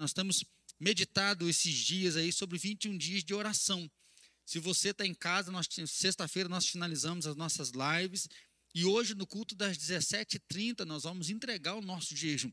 Nós estamos meditado esses dias aí sobre 21 dias de oração. Se você está em casa, sexta-feira nós finalizamos as nossas lives e hoje no culto das 17h30 nós vamos entregar o nosso jejum.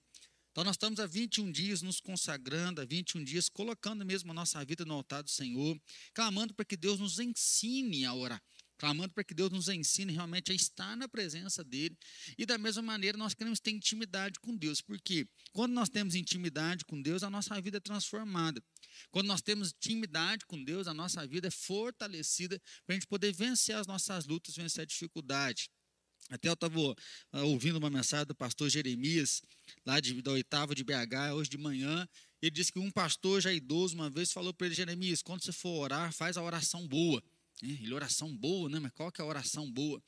Então nós estamos há 21 dias nos consagrando, há 21 dias colocando mesmo a nossa vida no altar do Senhor, clamando para que Deus nos ensine a orar clamando para que Deus nos ensine realmente a estar na presença dele. E da mesma maneira, nós queremos ter intimidade com Deus, porque quando nós temos intimidade com Deus, a nossa vida é transformada. Quando nós temos intimidade com Deus, a nossa vida é fortalecida para a gente poder vencer as nossas lutas, vencer a dificuldade. Até eu estava ah, ouvindo uma mensagem do pastor Jeremias, lá de, da oitava de BH, hoje de manhã. Ele disse que um pastor já idoso uma vez falou para ele: Jeremias, quando você for orar, faz a oração boa. Ele, oração boa, né? Mas qual que é a oração boa?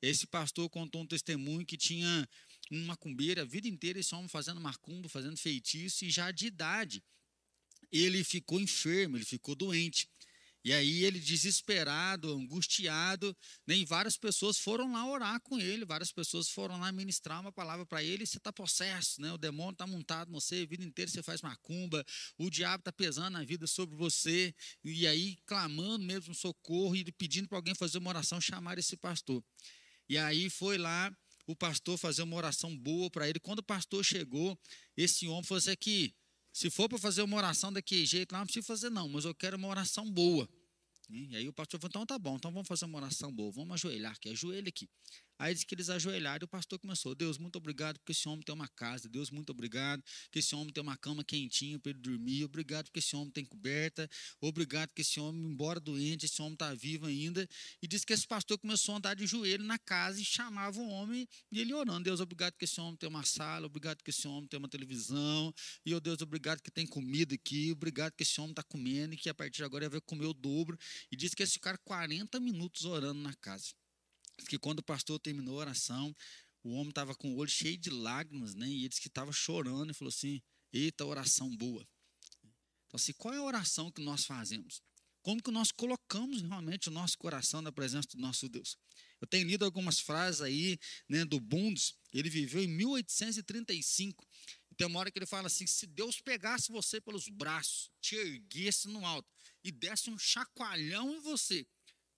Esse pastor contou um testemunho que tinha uma macumbeira a vida inteira, esse homem fazendo macumba, fazendo feitiço, e já de idade ele ficou enfermo, ele ficou doente. E aí ele desesperado, angustiado, nem né, várias pessoas foram lá orar com ele, várias pessoas foram lá ministrar uma palavra para ele, você está possesso, né? o demônio está montado em você, a vida inteira você faz macumba, o diabo está pesando a vida sobre você, e aí clamando mesmo socorro e pedindo para alguém fazer uma oração, chamar esse pastor. E aí foi lá o pastor fazer uma oração boa para ele. Quando o pastor chegou, esse homem falou assim: aqui, se for para fazer uma oração daquele jeito, não precisa fazer, não, mas eu quero uma oração boa. E aí o pastor falou: então tá bom, então vamos fazer uma oração boa, vamos ajoelhar aqui, ajoelha aqui. Aí disse que eles ajoelharam e o pastor começou: Deus, muito obrigado porque esse homem tem uma casa. Deus, muito obrigado que esse homem tem uma cama quentinha para ele dormir. Obrigado porque esse homem tem coberta. Obrigado que esse homem, embora doente, esse homem está vivo ainda. E disse que esse pastor começou a andar de joelho na casa e chamava o homem e ele orando: Deus, obrigado que esse homem tem uma sala. Obrigado que esse homem tem uma televisão. E, oh Deus, obrigado que tem comida aqui. Obrigado que esse homem está comendo e que a partir de agora vai comer o dobro. E disse que eles ficaram 40 minutos orando na casa que quando o pastor terminou a oração, o homem estava com o olho cheio de lágrimas, né? E ele disse que estava chorando e falou assim: Eita, oração boa. Então, assim, qual é a oração que nós fazemos? Como que nós colocamos realmente o nosso coração na presença do nosso Deus? Eu tenho lido algumas frases aí, né, do Bundes, ele viveu em 1835. E tem uma hora que ele fala assim: se Deus pegasse você pelos braços, te erguesse no alto e desse um chacoalhão em você,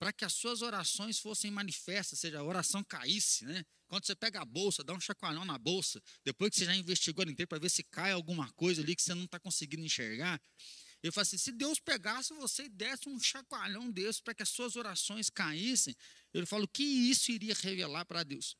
para que as suas orações fossem manifestas, seja, a oração caísse, né? Quando você pega a bolsa, dá um chacoalhão na bolsa, depois que você já investigou ela inteira para ver se cai alguma coisa ali que você não está conseguindo enxergar. Ele fala assim: se Deus pegasse você e desse um chacoalhão desse para que as suas orações caíssem, ele fala o que isso iria revelar para Deus.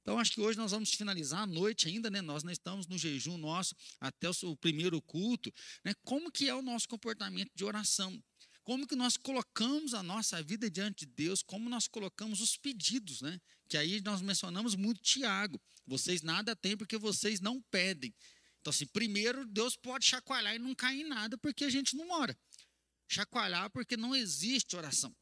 Então, acho que hoje nós vamos finalizar a noite ainda, né? Nós não estamos no jejum nosso até o primeiro culto, né? Como que é o nosso comportamento de oração? Como que nós colocamos a nossa vida diante de Deus, como nós colocamos os pedidos, né? Que aí nós mencionamos muito Tiago. Vocês nada têm porque vocês não pedem. Então, assim, primeiro, Deus pode chacoalhar e não cair em nada porque a gente não ora. Chacoalhar porque não existe oração.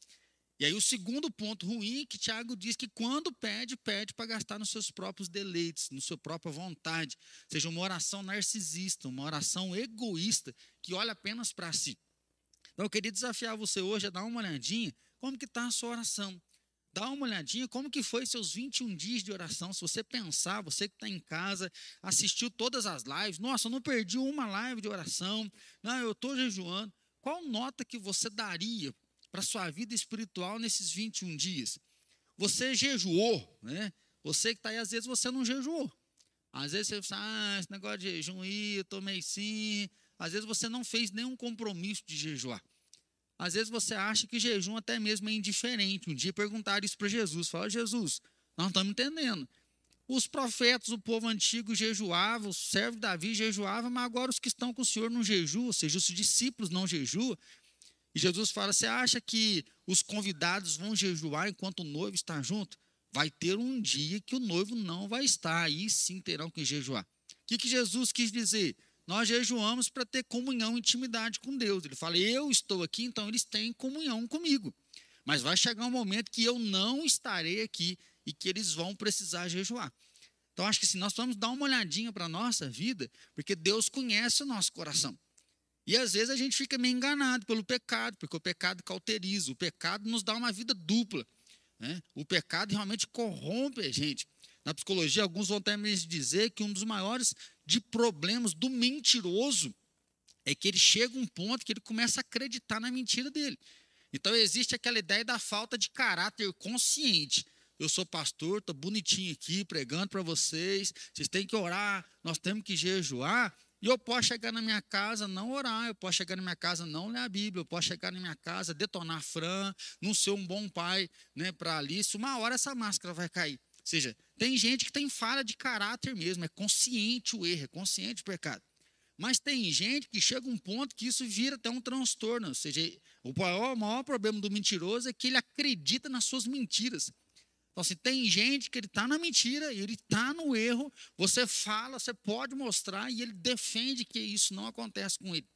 E aí o segundo ponto ruim é que Tiago diz que quando pede, pede para gastar nos seus próprios deleites, na sua própria vontade. Seja uma oração narcisista, uma oração egoísta, que olha apenas para si. Então eu queria desafiar você hoje a dar uma olhadinha como que está a sua oração. Dá uma olhadinha como que foi seus 21 dias de oração. Se você pensar, você que está em casa, assistiu todas as lives, nossa, eu não perdi uma live de oração, não, eu estou jejuando. Qual nota que você daria para a sua vida espiritual nesses 21 dias? Você jejuou, né? Você que está aí, às vezes você não jejuou. Às vezes você fala, ah, esse negócio de jejum aí, eu tomei sim. Às vezes você não fez nenhum compromisso de jejuar. Às vezes você acha que jejum até mesmo é indiferente. Um dia perguntaram isso para Jesus. Fala, Jesus, nós não estamos entendendo. Os profetas, o povo antigo jejuava, o servo de Davi jejuava, mas agora os que estão com o Senhor não jejuam, ou seja, os discípulos não jejuam. E Jesus fala: Você acha que os convidados vão jejuar enquanto o noivo está junto? Vai ter um dia que o noivo não vai estar, aí sim terão que jejuar. O que, que Jesus quis dizer? Nós jejuamos para ter comunhão, intimidade com Deus. Ele fala: Eu estou aqui, então eles têm comunhão comigo. Mas vai chegar um momento que eu não estarei aqui e que eles vão precisar jejuar. Então, acho que se nós vamos dar uma olhadinha para a nossa vida, porque Deus conhece o nosso coração. E às vezes a gente fica meio enganado pelo pecado, porque o pecado cauteriza, o pecado nos dá uma vida dupla. Né? O pecado realmente corrompe a gente. Na psicologia, alguns vão até mesmo dizer que um dos maiores de problemas do mentiroso é que ele chega a um ponto que ele começa a acreditar na mentira dele. Então existe aquela ideia da falta de caráter consciente. Eu sou pastor, estou bonitinho aqui pregando para vocês. Vocês têm que orar, nós temos que jejuar. E eu posso chegar na minha casa, não orar, eu posso chegar na minha casa, não ler a Bíblia, eu posso chegar na minha casa, detonar Fran, não ser um bom pai né, para Alice. Uma hora essa máscara vai cair. Ou seja, tem gente que tem falha de caráter mesmo, é consciente o erro, é consciente o pecado. Mas tem gente que chega a um ponto que isso vira até um transtorno. Ou seja, o maior, o maior problema do mentiroso é que ele acredita nas suas mentiras. Então, assim, tem gente que ele está na mentira, ele está no erro, você fala, você pode mostrar, e ele defende que isso não acontece com ele.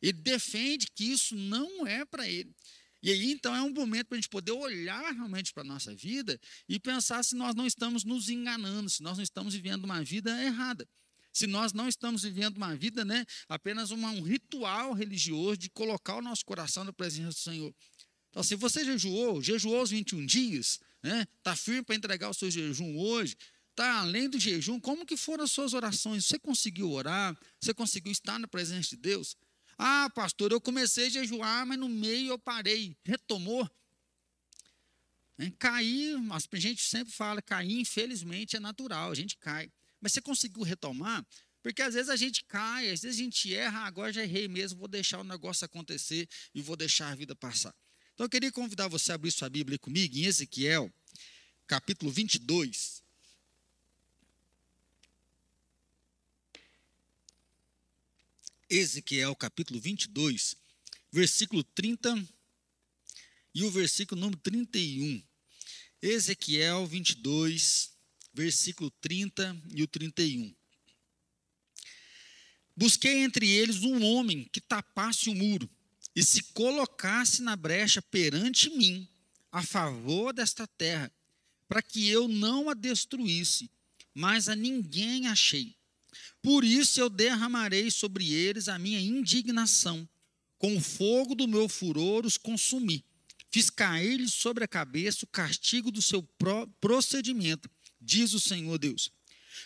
Ele defende que isso não é para ele. E aí, então, é um momento para a gente poder olhar realmente para a nossa vida e pensar se nós não estamos nos enganando, se nós não estamos vivendo uma vida errada. Se nós não estamos vivendo uma vida, né, apenas uma, um ritual religioso de colocar o nosso coração na presença do Senhor. Então, se você jejuou, jejuou os 21 dias, né? Está firme para entregar o seu jejum hoje? Está além do jejum? Como que foram as suas orações? Você conseguiu orar? Você conseguiu estar na presença de Deus? Ah, pastor, eu comecei a jejuar, mas no meio eu parei. Retomou? É, cair, a gente sempre fala, cair, infelizmente, é natural, a gente cai. Mas você conseguiu retomar? Porque às vezes a gente cai, às vezes a gente erra, agora já errei mesmo, vou deixar o negócio acontecer e vou deixar a vida passar. Então eu queria convidar você a abrir sua Bíblia comigo em Ezequiel, capítulo 22. Ezequiel, capítulo 22, versículo 30 e o versículo número 31. Ezequiel 22, versículo 30 e o 31. Busquei entre eles um homem que tapasse o muro e se colocasse na brecha perante mim, a favor desta terra, para que eu não a destruísse, mas a ninguém achei. Por isso eu derramarei sobre eles a minha indignação, com o fogo do meu furor os consumi. Fiz cair-lhes sobre a cabeça o castigo do seu procedimento, diz o Senhor Deus.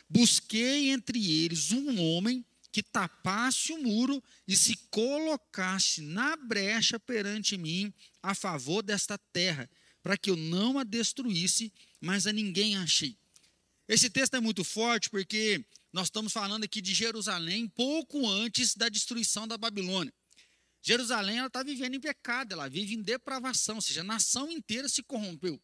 Busquei entre eles um homem que tapasse o muro e se colocasse na brecha perante mim a favor desta terra, para que eu não a destruísse, mas a ninguém achei. Esse texto é muito forte porque nós estamos falando aqui de Jerusalém pouco antes da destruição da Babilônia. Jerusalém está vivendo em pecado, ela vive em depravação, ou seja, a nação inteira se corrompeu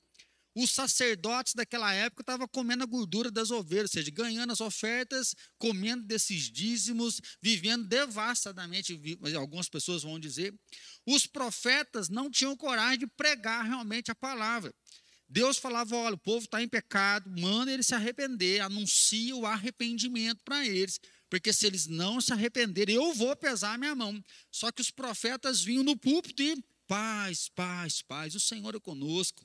os sacerdotes daquela época estavam comendo a gordura das ovelhas, ou seja, ganhando as ofertas, comendo desses dízimos, vivendo devastadamente, algumas pessoas vão dizer. Os profetas não tinham coragem de pregar realmente a palavra. Deus falava: olha, o povo está em pecado, manda eles se arrepender, anuncia o arrependimento para eles, porque se eles não se arrependerem, eu vou pesar a minha mão. Só que os profetas vinham no púlpito e paz, paz, paz, o Senhor é conosco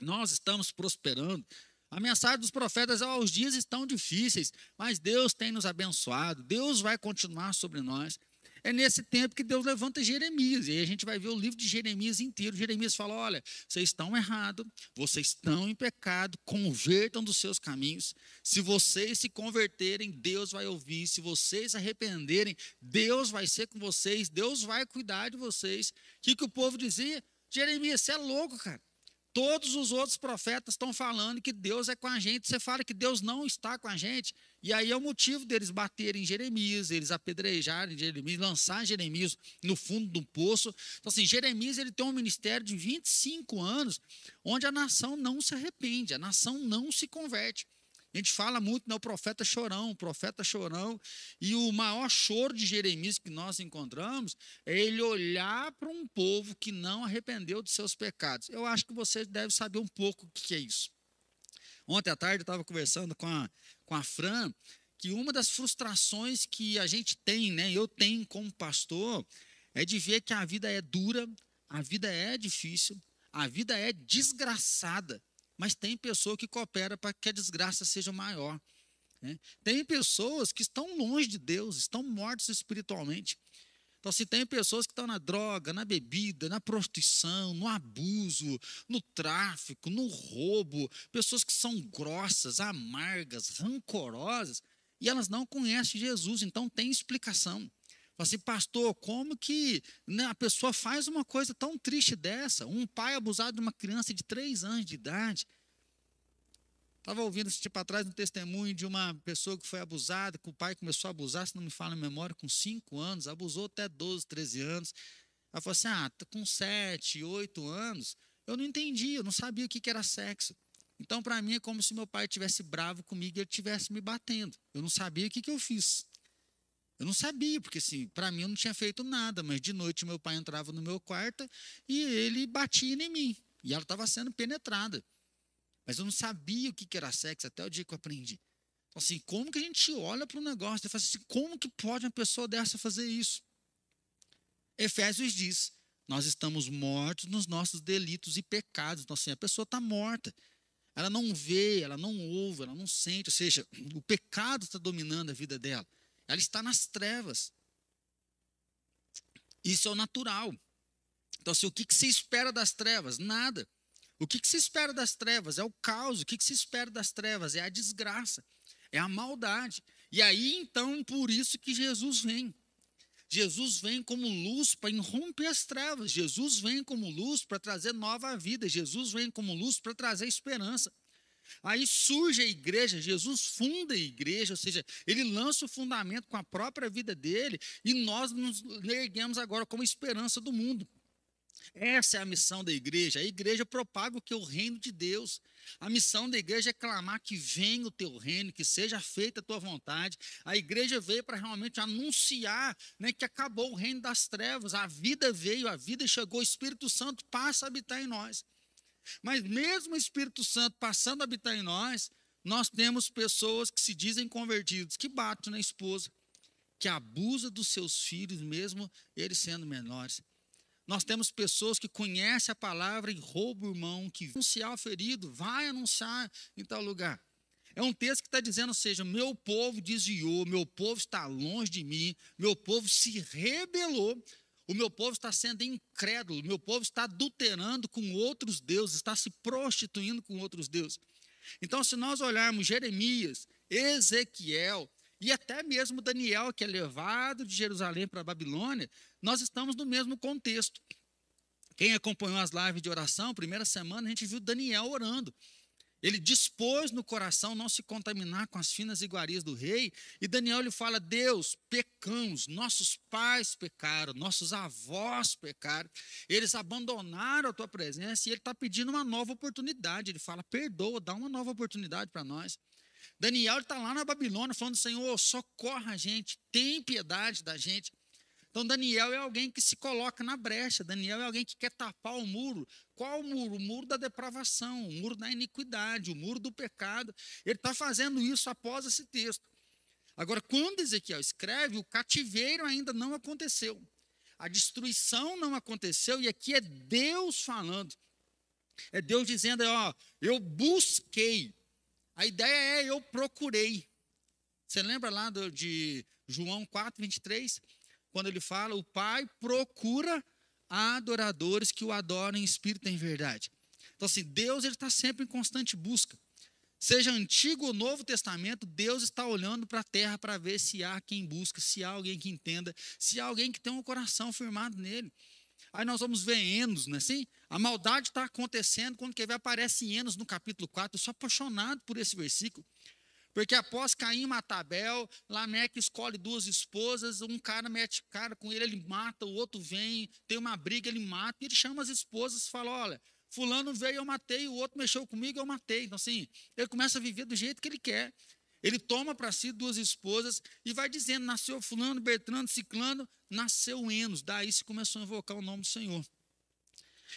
nós estamos prosperando. A mensagem dos profetas é: oh, os dias estão difíceis, mas Deus tem nos abençoado, Deus vai continuar sobre nós. É nesse tempo que Deus levanta Jeremias, e aí a gente vai ver o livro de Jeremias inteiro. Jeremias fala: olha, vocês estão errados, vocês estão em pecado, convertam dos seus caminhos. Se vocês se converterem, Deus vai ouvir. Se vocês arrependerem, Deus vai ser com vocês, Deus vai cuidar de vocês. O que, que o povo dizia? Jeremias, você é louco, cara. Todos os outros profetas estão falando que Deus é com a gente. Você fala que Deus não está com a gente. E aí é o motivo deles baterem em Jeremias, eles apedrejarem Jeremias, lançar Jeremias no fundo do poço. Então, assim, Jeremias ele tem um ministério de 25 anos, onde a nação não se arrepende, a nação não se converte. A gente fala muito, né, o profeta chorão, o profeta chorão, e o maior choro de Jeremias que nós encontramos é ele olhar para um povo que não arrependeu de seus pecados. Eu acho que você deve saber um pouco o que é isso. Ontem à tarde eu estava conversando com a, com a Fran, que uma das frustrações que a gente tem, né, eu tenho como pastor, é de ver que a vida é dura, a vida é difícil, a vida é desgraçada mas tem pessoa que coopera para que a desgraça seja maior. Né? Tem pessoas que estão longe de Deus, estão mortos espiritualmente. Então, se tem pessoas que estão na droga, na bebida, na prostituição, no abuso, no tráfico, no roubo, pessoas que são grossas, amargas, rancorosas, e elas não conhecem Jesus, então tem explicação. Assim, pastor, como que né, a pessoa faz uma coisa tão triste dessa? Um pai abusado de uma criança de três anos de idade. Estava ouvindo esse tipo atrás um testemunho de uma pessoa que foi abusada, que o pai começou a abusar, se não me fala a memória, com cinco anos, abusou até 12, 13 anos. Ela falou assim: ah, com sete, oito anos, eu não entendi, eu não sabia o que era sexo. Então, para mim, é como se meu pai tivesse bravo comigo e ele estivesse me batendo. Eu não sabia o que, que eu fiz. Eu não sabia, porque assim, para mim eu não tinha feito nada, mas de noite meu pai entrava no meu quarto e ele batia em mim. E ela estava sendo penetrada. Mas eu não sabia o que era sexo até o dia que eu aprendi. Então, assim, como que a gente olha para o negócio e fala assim, como que pode uma pessoa dessa fazer isso? Efésios diz, nós estamos mortos nos nossos delitos e pecados. Então, assim, a pessoa está morta. Ela não vê, ela não ouve, ela não sente. Ou seja, o pecado está dominando a vida dela. Ela está nas trevas. Isso é o natural. Então, assim, o que, que se espera das trevas? Nada. O que, que se espera das trevas? É o caos. O que, que se espera das trevas? É a desgraça. É a maldade. E aí, então, por isso que Jesus vem. Jesus vem como luz para irromper as trevas. Jesus vem como luz para trazer nova vida. Jesus vem como luz para trazer esperança. Aí surge a igreja, Jesus funda a igreja, ou seja, ele lança o fundamento com a própria vida dele e nós nos erguemos agora como esperança do mundo. Essa é a missão da igreja. A igreja propaga o que é o reino de Deus. A missão da igreja é clamar que venha o teu reino, que seja feita a tua vontade. A igreja veio para realmente anunciar né, que acabou o reino das trevas. A vida veio, a vida chegou, o Espírito Santo passa a habitar em nós. Mas mesmo o Espírito Santo passando a habitar em nós, nós temos pessoas que se dizem convertidos, que batem na esposa, que abusam dos seus filhos, mesmo eles sendo menores. Nós temos pessoas que conhecem a palavra e roubam o irmão, que anunciar o ferido, vai anunciar em tal lugar. É um texto que está dizendo, ou seja, meu povo desviou, meu povo está longe de mim, meu povo se rebelou o meu povo está sendo incrédulo, o meu povo está adulterando com outros deuses, está se prostituindo com outros deuses. Então, se nós olharmos Jeremias, Ezequiel e até mesmo Daniel, que é levado de Jerusalém para a Babilônia, nós estamos no mesmo contexto. Quem acompanhou as lives de oração, primeira semana, a gente viu Daniel orando. Ele dispôs no coração não se contaminar com as finas iguarias do rei. E Daniel lhe fala: Deus, pecamos, nossos pais pecaram, nossos avós pecaram, eles abandonaram a tua presença e ele está pedindo uma nova oportunidade. Ele fala: perdoa, dá uma nova oportunidade para nós. Daniel está lá na Babilônia falando: Senhor, socorra a gente, tem piedade da gente. Então, Daniel é alguém que se coloca na brecha. Daniel é alguém que quer tapar o muro. Qual o muro? O muro da depravação, o muro da iniquidade, o muro do pecado. Ele está fazendo isso após esse texto. Agora, quando Ezequiel escreve, o cativeiro ainda não aconteceu. A destruição não aconteceu, e aqui é Deus falando. É Deus dizendo, ó, eu busquei. A ideia é eu procurei. Você lembra lá do, de João 4, 23? Quando ele fala, o Pai procura adoradores que o adorem em espírito e em verdade. Então, assim, Deus está sempre em constante busca. Seja Antigo ou Novo Testamento, Deus está olhando para a terra para ver se há quem busca, se há alguém que entenda, se há alguém que tem um coração firmado nele. Aí nós vamos ver Enos, não é assim? A maldade está acontecendo quando quer ver aparece Enos no capítulo 4. Eu sou apaixonado por esse versículo. Porque após Caim matar Abel, Lameque escolhe duas esposas, um cara mete cara com ele, ele mata, o outro vem, tem uma briga, ele mata, e ele chama as esposas e fala: olha, fulano veio, eu matei, o outro mexeu comigo, eu matei. Então, assim, ele começa a viver do jeito que ele quer. Ele toma para si duas esposas e vai dizendo: nasceu fulano, Bertrando, Ciclano, nasceu Enos. Daí se começou a invocar o nome do Senhor.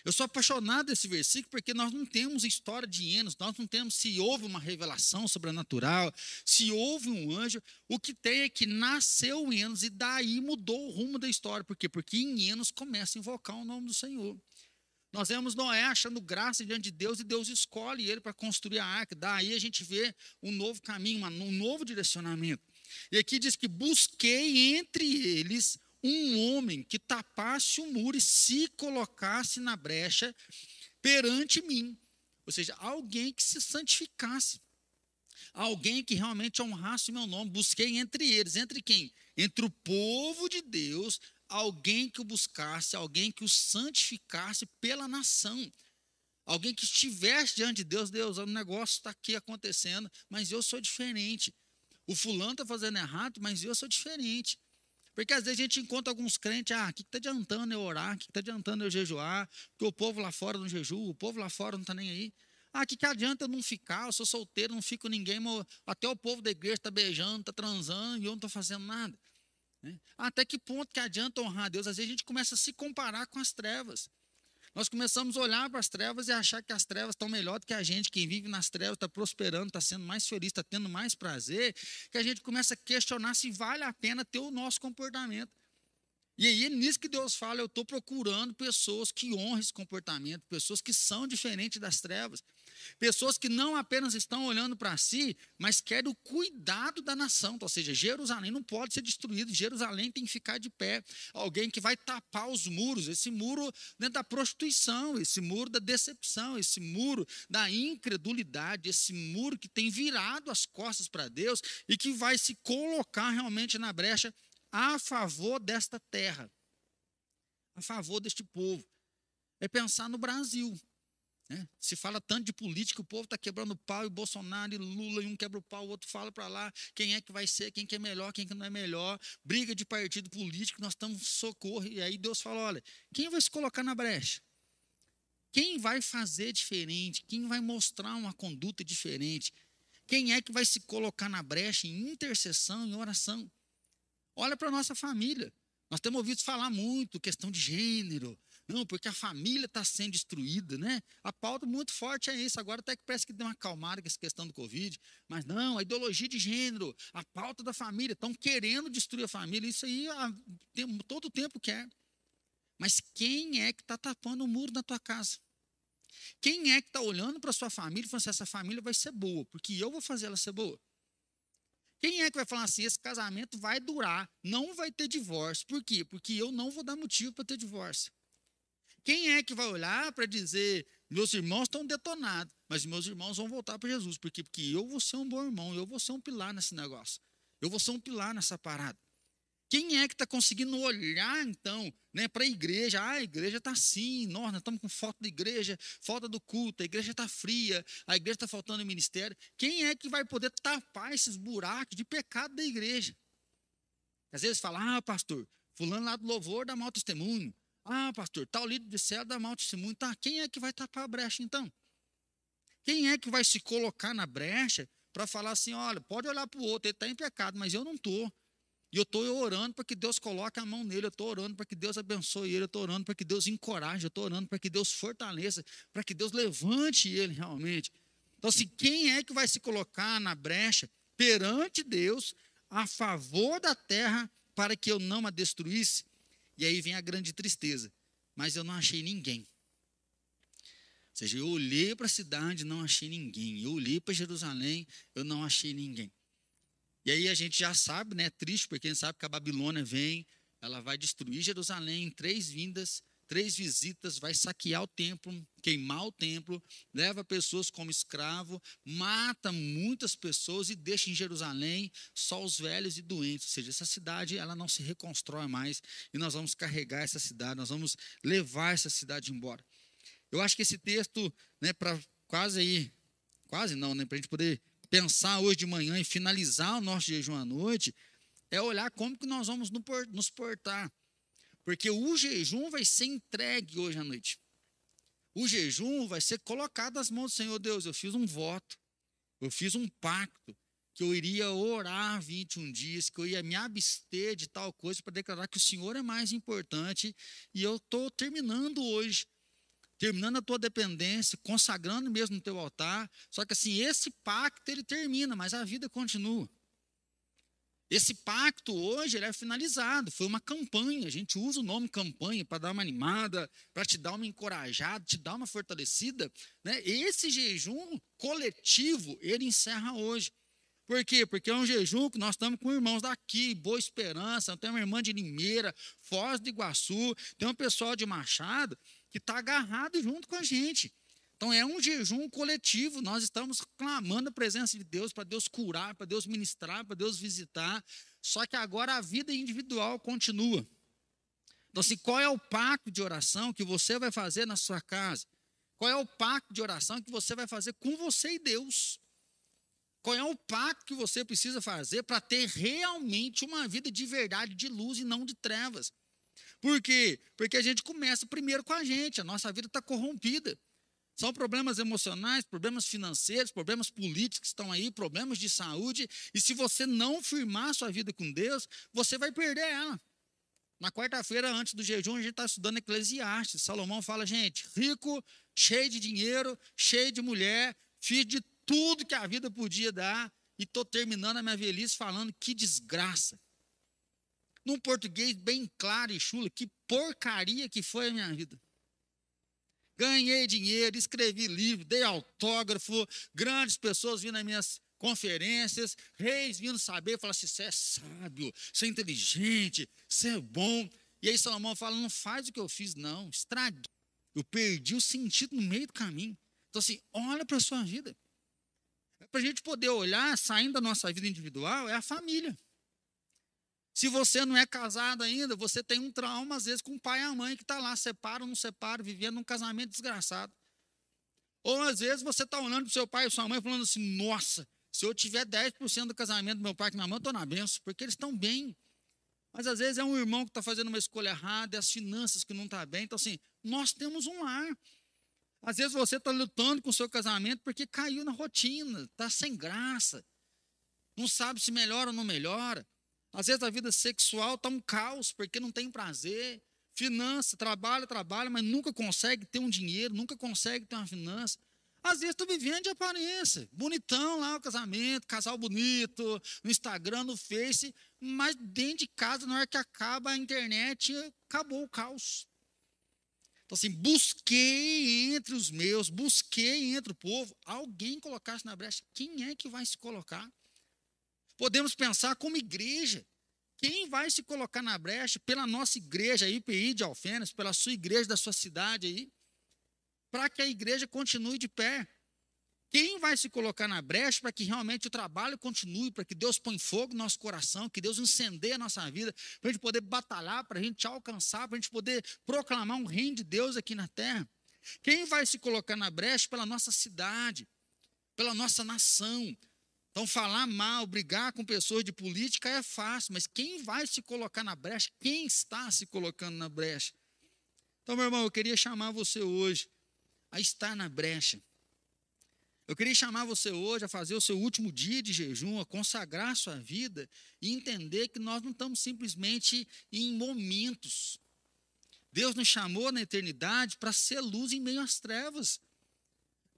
Eu sou apaixonado desse versículo porque nós não temos história de Enos, nós não temos se houve uma revelação sobrenatural, se houve um anjo. O que tem é que nasceu Enos e daí mudou o rumo da história. Por quê? Porque em Enos começa a invocar o nome do Senhor. Nós vemos Noé achando graça diante de Deus e Deus escolhe ele para construir a arca. Daí a gente vê um novo caminho, um novo direcionamento. E aqui diz que busquei entre eles um homem que tapasse o muro e se colocasse na brecha perante mim. Ou seja, alguém que se santificasse. alguém que realmente honrasse o meu nome. Busquei entre eles, entre quem? Entre o povo de Deus, alguém que o buscasse, alguém que o santificasse pela nação. Alguém que estivesse diante de Deus, Deus, o negócio está aqui acontecendo, mas eu sou diferente. O fulano está fazendo errado, mas eu sou diferente. Porque às vezes a gente encontra alguns crentes, ah, o que está adiantando eu orar? O que está adiantando eu jejuar? Porque o povo lá fora não jejua, o povo lá fora não está nem aí. Ah, o que, que adianta eu não ficar? Eu sou solteiro, não fico ninguém, até o povo da igreja está beijando, está transando e eu não estou fazendo nada. Né? Até que ponto que adianta honrar a Deus? Às vezes a gente começa a se comparar com as trevas. Nós começamos a olhar para as trevas e achar que as trevas estão melhor do que a gente. Quem vive nas trevas está prosperando, está sendo mais feliz, está tendo mais prazer. Que a gente começa a questionar se vale a pena ter o nosso comportamento. E aí é nisso que Deus fala: eu estou procurando pessoas que honrem esse comportamento, pessoas que são diferentes das trevas. Pessoas que não apenas estão olhando para si, mas querem o cuidado da nação. Ou seja, Jerusalém não pode ser destruído, Jerusalém tem que ficar de pé. Alguém que vai tapar os muros, esse muro dentro da prostituição, esse muro da decepção, esse muro da incredulidade, esse muro que tem virado as costas para Deus e que vai se colocar realmente na brecha a favor desta terra, a favor deste povo. É pensar no Brasil. Né? Se fala tanto de política, o povo está quebrando pau, e Bolsonaro e Lula, e um quebra o pau, o outro fala para lá quem é que vai ser, quem que é melhor, quem que não é melhor, briga de partido político, nós estamos socorro. E aí Deus fala: olha, quem vai se colocar na brecha? Quem vai fazer diferente? Quem vai mostrar uma conduta diferente? Quem é que vai se colocar na brecha em intercessão, em oração? Olha para a nossa família. Nós temos ouvido falar muito questão de gênero, não, porque a família está sendo destruída, né? A pauta muito forte é isso. Agora até que parece que deu uma acalmada com essa questão do Covid. Mas não, a ideologia de gênero, a pauta da família, estão querendo destruir a família. Isso aí a, tem, todo o tempo quer. Mas quem é que está tapando o muro da tua casa? Quem é que está olhando para a sua família e falando assim, essa família vai ser boa, porque eu vou fazer ela ser boa? Quem é que vai falar assim, esse casamento vai durar, não vai ter divórcio? Por quê? Porque eu não vou dar motivo para ter divórcio. Quem é que vai olhar para dizer, meus irmãos estão detonados, mas meus irmãos vão voltar para Jesus? Por quê? Porque eu vou ser um bom irmão, eu vou ser um pilar nesse negócio. Eu vou ser um pilar nessa parada. Quem é que está conseguindo olhar, então, né, para a igreja? Ah, a igreja está assim, nós, estamos com foto da igreja, falta do culto, a igreja está fria, a igreja está faltando ministério. Quem é que vai poder tapar esses buracos de pecado da igreja? Às vezes fala, ah, pastor, fulano lá do louvor dá mau testemunho. Ah, pastor, tal líder de céu dá mau testemunho. Tá, quem é que vai tapar a brecha então? Quem é que vai se colocar na brecha para falar assim: olha, pode olhar para o outro, ele está em pecado, mas eu não estou. E eu estou orando para que Deus coloque a mão nele, eu estou orando para que Deus abençoe ele, eu estou orando para que Deus encoraje, eu estou orando para que Deus fortaleça, para que Deus levante ele realmente. Então, assim, quem é que vai se colocar na brecha perante Deus a favor da terra para que eu não a destruísse? E aí vem a grande tristeza. Mas eu não achei ninguém. Ou seja, eu olhei para a cidade, não achei ninguém. Eu olhei para Jerusalém, eu não achei ninguém. E aí a gente já sabe, né? É triste, porque a gente sabe que a Babilônia vem, ela vai destruir Jerusalém em três vindas três visitas, vai saquear o templo, queimar o templo, leva pessoas como escravo, mata muitas pessoas e deixa em Jerusalém só os velhos e doentes. Ou seja, essa cidade ela não se reconstrói mais e nós vamos carregar essa cidade, nós vamos levar essa cidade embora. Eu acho que esse texto, né, para quase aí, quase não, né, para a gente poder pensar hoje de manhã e finalizar o nosso jejum à noite, é olhar como que nós vamos nos portar porque o jejum vai ser entregue hoje à noite. O jejum vai ser colocado nas mãos do Senhor Deus. Eu fiz um voto, eu fiz um pacto, que eu iria orar 21 dias, que eu ia me abster de tal coisa para declarar que o Senhor é mais importante. E eu estou terminando hoje, terminando a tua dependência, consagrando mesmo no teu altar. Só que assim, esse pacto ele termina, mas a vida continua. Esse pacto hoje ele é finalizado, foi uma campanha. A gente usa o nome campanha para dar uma animada, para te dar uma encorajada, te dar uma fortalecida. Né? Esse jejum coletivo, ele encerra hoje. Por quê? Porque é um jejum que nós estamos com irmãos daqui, Boa Esperança, tem uma irmã de Limeira, Foz do Iguaçu, tem um pessoal de Machado que está agarrado junto com a gente Então é um jejum coletivo, nós estamos clamando a presença de Deus para Deus curar, para Deus ministrar, para Deus visitar. Só que agora a vida individual continua. Então, assim, qual é o pacto de oração que você vai fazer na sua casa? Qual é o pacto de oração que você vai fazer com você e Deus? Qual é o pacto que você precisa fazer para ter realmente uma vida de verdade, de luz e não de trevas? Por quê? Porque a gente começa primeiro com a gente, a nossa vida está corrompida. São problemas emocionais, problemas financeiros, problemas políticos que estão aí, problemas de saúde. E se você não firmar sua vida com Deus, você vai perder ela. Na quarta-feira, antes do jejum, a gente está estudando Eclesiastes. Salomão fala, gente, rico, cheio de dinheiro, cheio de mulher, fiz de tudo que a vida podia dar, e estou terminando a minha velhice falando que desgraça. Num português bem claro e chulo, que porcaria que foi a minha vida. Ganhei dinheiro, escrevi livro, dei autógrafo, grandes pessoas vindo nas minhas conferências, reis vindo saber, falaram assim: você é sábio, você é inteligente, você é bom. E aí Salomão fala: não faz o que eu fiz, não, estraguei. Eu perdi o sentido no meio do caminho. Então, assim, olha para a sua vida. É para a gente poder olhar, saindo da nossa vida individual, é a família. Se você não é casado ainda, você tem um trauma, às vezes, com o pai e a mãe que está lá, separa ou não separa, vivendo um casamento desgraçado. Ou às vezes você está olhando para o seu pai e sua mãe falando assim: nossa, se eu tiver 10% do casamento do meu pai e minha mãe, eu estou na benção, porque eles estão bem. Mas às vezes é um irmão que está fazendo uma escolha errada, é as finanças que não estão tá bem. Então, assim, nós temos um lar. Às vezes você está lutando com o seu casamento porque caiu na rotina, está sem graça, não sabe se melhora ou não melhora. Às vezes a vida sexual está um caos porque não tem prazer. Finança, trabalha, trabalha, mas nunca consegue ter um dinheiro, nunca consegue ter uma finança. Às vezes estou vivendo de aparência, bonitão lá o casamento, casal bonito, no Instagram, no Face, mas dentro de casa, na hora que acaba a internet, acabou o caos. Então, assim, busquei entre os meus, busquei entre o povo, alguém colocasse na brecha. Quem é que vai se colocar? Podemos pensar como igreja. Quem vai se colocar na brecha pela nossa igreja, IPI de Alfenas, pela sua igreja da sua cidade aí, para que a igreja continue de pé? Quem vai se colocar na brecha para que realmente o trabalho continue, para que Deus põe fogo no nosso coração, que Deus incendeie a nossa vida, para a gente poder batalhar, para a gente alcançar, para a gente poder proclamar um reino de Deus aqui na terra? Quem vai se colocar na brecha pela nossa cidade, pela nossa nação? Então, falar mal, brigar com pessoas de política é fácil, mas quem vai se colocar na brecha? Quem está se colocando na brecha? Então, meu irmão, eu queria chamar você hoje a estar na brecha eu queria chamar você hoje a fazer o seu último dia de jejum, a consagrar a sua vida e entender que nós não estamos simplesmente em momentos. Deus nos chamou na eternidade para ser luz em meio às trevas.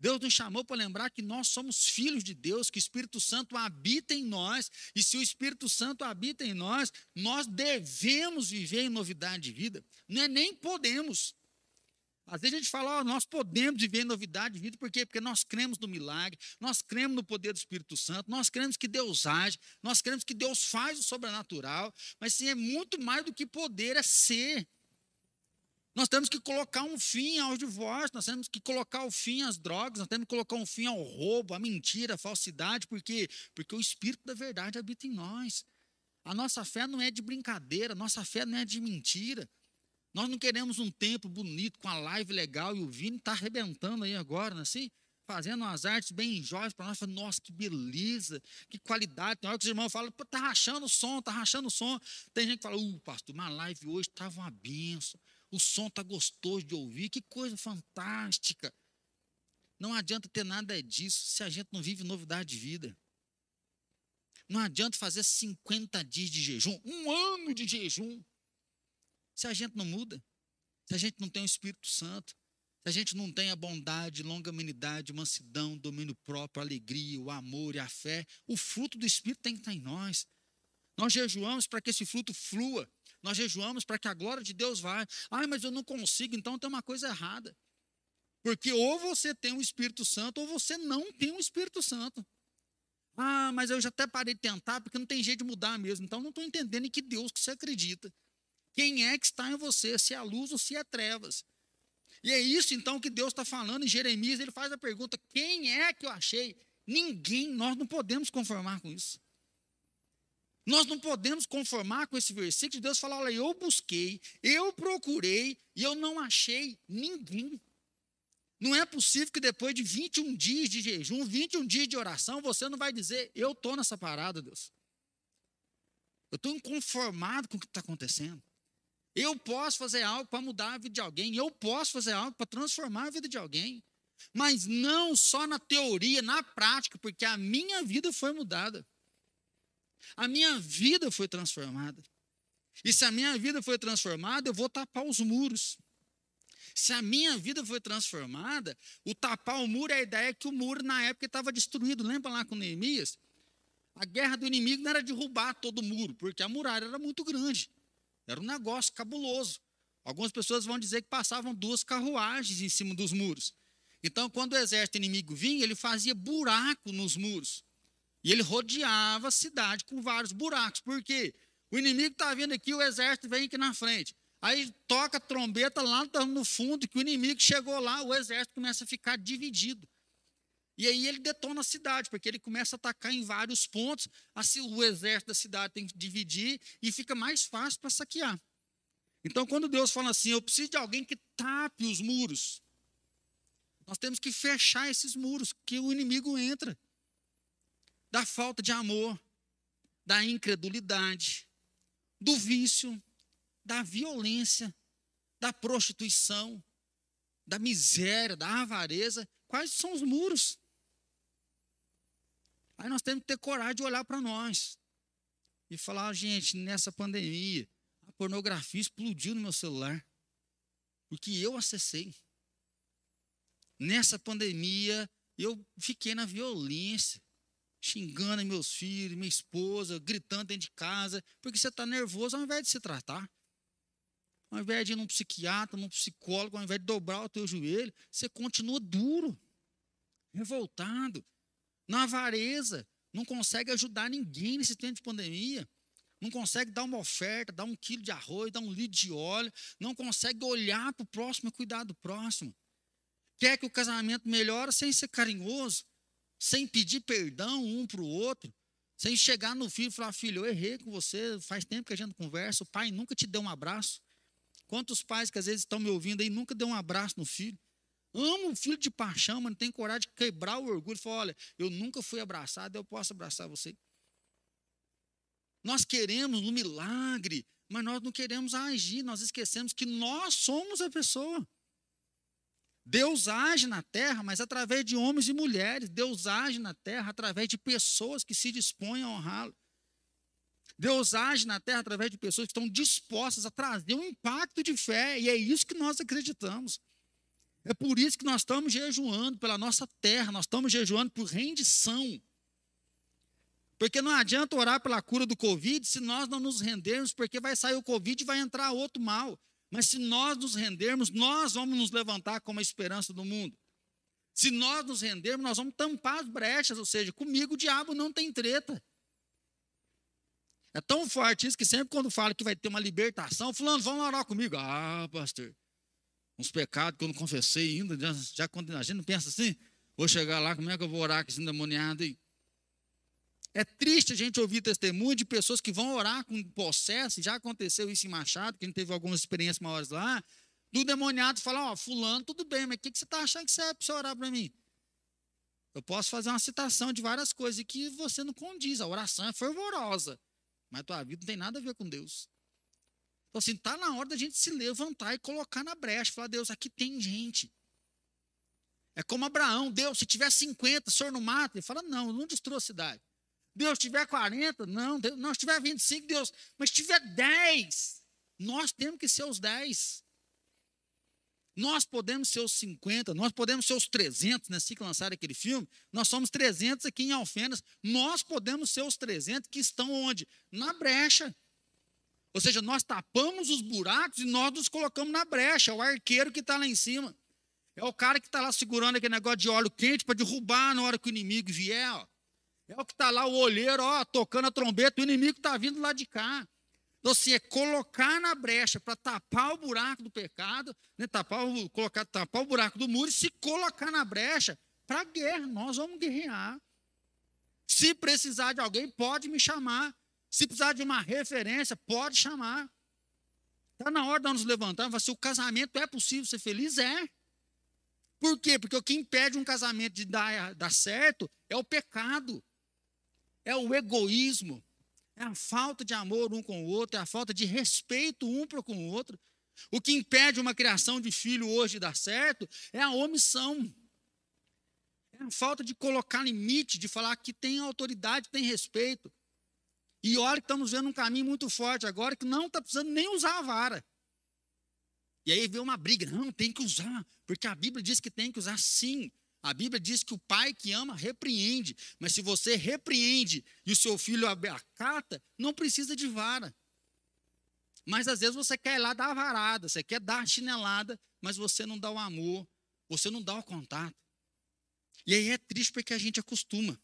Deus nos chamou para lembrar que nós somos filhos de Deus, que o Espírito Santo habita em nós, e se o Espírito Santo habita em nós, nós devemos viver em novidade de vida. Não é nem podemos. Às vezes a gente fala, nós podemos viver novidade de vida, por quê? Porque nós cremos no milagre, nós cremos no poder do Espírito Santo, nós cremos que Deus age, nós cremos que Deus faz o sobrenatural, mas sim é muito mais do que poder, é ser. Nós temos que colocar um fim aos divórcios, nós temos que colocar o um fim às drogas, nós temos que colocar um fim ao roubo, à mentira, à falsidade, por quê? Porque o Espírito da verdade habita em nós. A nossa fé não é de brincadeira, a nossa fé não é de mentira. Nós não queremos um tempo bonito com a live legal e o Vini está arrebentando aí agora, não é assim? Fazendo umas artes bem jóias para nós. Nossa, que beleza, que qualidade. Tem hora que os irmãos falam, pô, tá rachando o som, tá rachando o som. Tem gente que fala, uh, pastor, uma live hoje estava uma benção. O som tá gostoso de ouvir, que coisa fantástica. Não adianta ter nada disso se a gente não vive novidade de vida. Não adianta fazer 50 dias de jejum, um ano de jejum. Se a gente não muda, se a gente não tem o Espírito Santo, se a gente não tem a bondade, longanimidade, mansidão, domínio próprio, alegria, o amor e a fé, o fruto do Espírito tem que estar em nós. Nós jejuamos para que esse fruto flua. Nós jejuamos para que a glória de Deus vá. Ah, mas eu não consigo, então tem uma coisa errada. Porque ou você tem o Espírito Santo ou você não tem o Espírito Santo. Ah, mas eu já até parei de tentar porque não tem jeito de mudar mesmo. Então não estou entendendo em que Deus que você acredita. Quem é que está em você, se é a luz ou se é trevas. E é isso então que Deus está falando em Jeremias. Ele faz a pergunta: quem é que eu achei? Ninguém, nós não podemos conformar com isso. Nós não podemos conformar com esse versículo de Deus falar: olha, eu busquei, eu procurei e eu não achei ninguém. Não é possível que depois de 21 dias de jejum, 21 dias de oração, você não vai dizer: eu estou nessa parada, Deus. Eu estou inconformado com o que está acontecendo. Eu posso fazer algo para mudar a vida de alguém, eu posso fazer algo para transformar a vida de alguém, mas não só na teoria, na prática, porque a minha vida foi mudada. A minha vida foi transformada. E se a minha vida foi transformada, eu vou tapar os muros. Se a minha vida foi transformada, o tapar o muro é a ideia que o muro na época estava destruído. Lembra lá com Neemias? A guerra do inimigo não era derrubar todo o muro, porque a muralha era muito grande. Era um negócio cabuloso. Algumas pessoas vão dizer que passavam duas carruagens em cima dos muros. Então, quando o exército inimigo vinha, ele fazia buraco nos muros. E ele rodeava a cidade com vários buracos. Por quê? O inimigo está vindo aqui, o exército vem aqui na frente. Aí toca a trombeta lá no fundo, que o inimigo chegou lá, o exército começa a ficar dividido. E aí ele detona a cidade, porque ele começa a atacar em vários pontos. Assim, o exército da cidade tem que dividir e fica mais fácil para saquear. Então, quando Deus fala assim, eu preciso de alguém que tape os muros, nós temos que fechar esses muros, que o inimigo entra. Da falta de amor, da incredulidade, do vício, da violência, da prostituição, da miséria, da avareza. Quais são os muros? Aí nós temos que ter coragem de olhar para nós e falar, gente, nessa pandemia, a pornografia explodiu no meu celular, porque eu acessei. Nessa pandemia, eu fiquei na violência, xingando meus filhos, minha esposa, gritando dentro de casa, porque você está nervoso ao invés de se tratar. Ao invés de ir num psiquiatra, num psicólogo, ao invés de dobrar o teu joelho, você continua duro, revoltado, na avareza, não consegue ajudar ninguém nesse tempo de pandemia. Não consegue dar uma oferta, dar um quilo de arroz, dar um litro de óleo. Não consegue olhar para o próximo e cuidar do próximo. Quer que o casamento melhore sem ser carinhoso, sem pedir perdão um para o outro, sem chegar no filho e falar: Filho, eu errei com você, faz tempo que a gente não conversa, o pai nunca te deu um abraço. Quantos pais que às vezes estão me ouvindo aí nunca deu um abraço no filho? Amo o filho de paixão, mas não tem coragem de quebrar o orgulho. Fala, olha, eu nunca fui abraçado, eu posso abraçar você. Nós queremos um milagre, mas nós não queremos agir, nós esquecemos que nós somos a pessoa. Deus age na terra, mas através de homens e mulheres. Deus age na terra através de pessoas que se dispõem a honrá-lo. Deus age na terra através de pessoas que estão dispostas a trazer um impacto de fé, e é isso que nós acreditamos. É por isso que nós estamos jejuando pela nossa terra, nós estamos jejuando por rendição. Porque não adianta orar pela cura do Covid se nós não nos rendermos, porque vai sair o Covid e vai entrar outro mal. Mas se nós nos rendermos, nós vamos nos levantar como a esperança do mundo. Se nós nos rendermos, nós vamos tampar as brechas, ou seja, comigo o diabo não tem treta. É tão forte isso que sempre quando fala que vai ter uma libertação, fulano, vamos orar comigo. Ah, pastor, uns pecados que eu não confessei ainda, já, já a gente não pensa assim, vou chegar lá, como é que eu vou orar com esse endemoniado aí? É triste a gente ouvir testemunho de pessoas que vão orar com processo, já aconteceu isso em Machado, que a gente teve algumas experiências maiores lá, do demoniado falar, ó, oh, fulano, tudo bem, mas o que, que você está achando que serve é para você orar para mim? Eu posso fazer uma citação de várias coisas que você não condiz, a oração é fervorosa, mas tua vida não tem nada a ver com Deus. Então, assim, está na hora da gente se levantar e colocar na brecha, falar, Deus, aqui tem gente. É como Abraão, Deus, se tiver 50, o senhor não mata? Ele fala, não, não destruo a cidade. Deus, tiver 40, não, Deus, não, se tiver 25, Deus, mas se tiver 10, nós temos que ser os 10. Nós podemos ser os 50, nós podemos ser os 300, né? Se lançaram aquele filme, nós somos 300 aqui em Alfenas, nós podemos ser os 300 que estão onde? Na brecha. Ou seja, nós tapamos os buracos e nós nos colocamos na brecha. É o arqueiro que está lá em cima. É o cara que está lá segurando aquele negócio de óleo quente para derrubar na hora que o inimigo vier. Ó. É o que está lá, o olheiro, ó, tocando a trombeta, o inimigo está vindo lá de cá. Então, assim, é colocar na brecha para tapar o buraco do pecado, né? tapar, o, colocar, tapar o buraco do muro e se colocar na brecha para a guerra. Nós vamos guerrear. Se precisar de alguém, pode me chamar. Se precisar de uma referência, pode chamar. Está na hora de nós nos levantarmos. Se o casamento é possível ser feliz, é. Por quê? Porque o que impede um casamento de dar, dar certo é o pecado, é o egoísmo, é a falta de amor um com o outro, é a falta de respeito um para com o outro. O que impede uma criação de filho hoje de dar certo é a omissão. É a falta de colocar limite, de falar que tem autoridade, tem respeito. E olha que estamos vendo um caminho muito forte agora que não está precisando nem usar a vara. E aí vem uma briga, não, tem que usar, porque a Bíblia diz que tem que usar sim. A Bíblia diz que o pai que ama repreende, mas se você repreende e o seu filho acata, não precisa de vara. Mas às vezes você quer ir lá dar a varada, você quer dar a chinelada, mas você não dá o amor, você não dá o contato. E aí é triste porque a gente acostuma.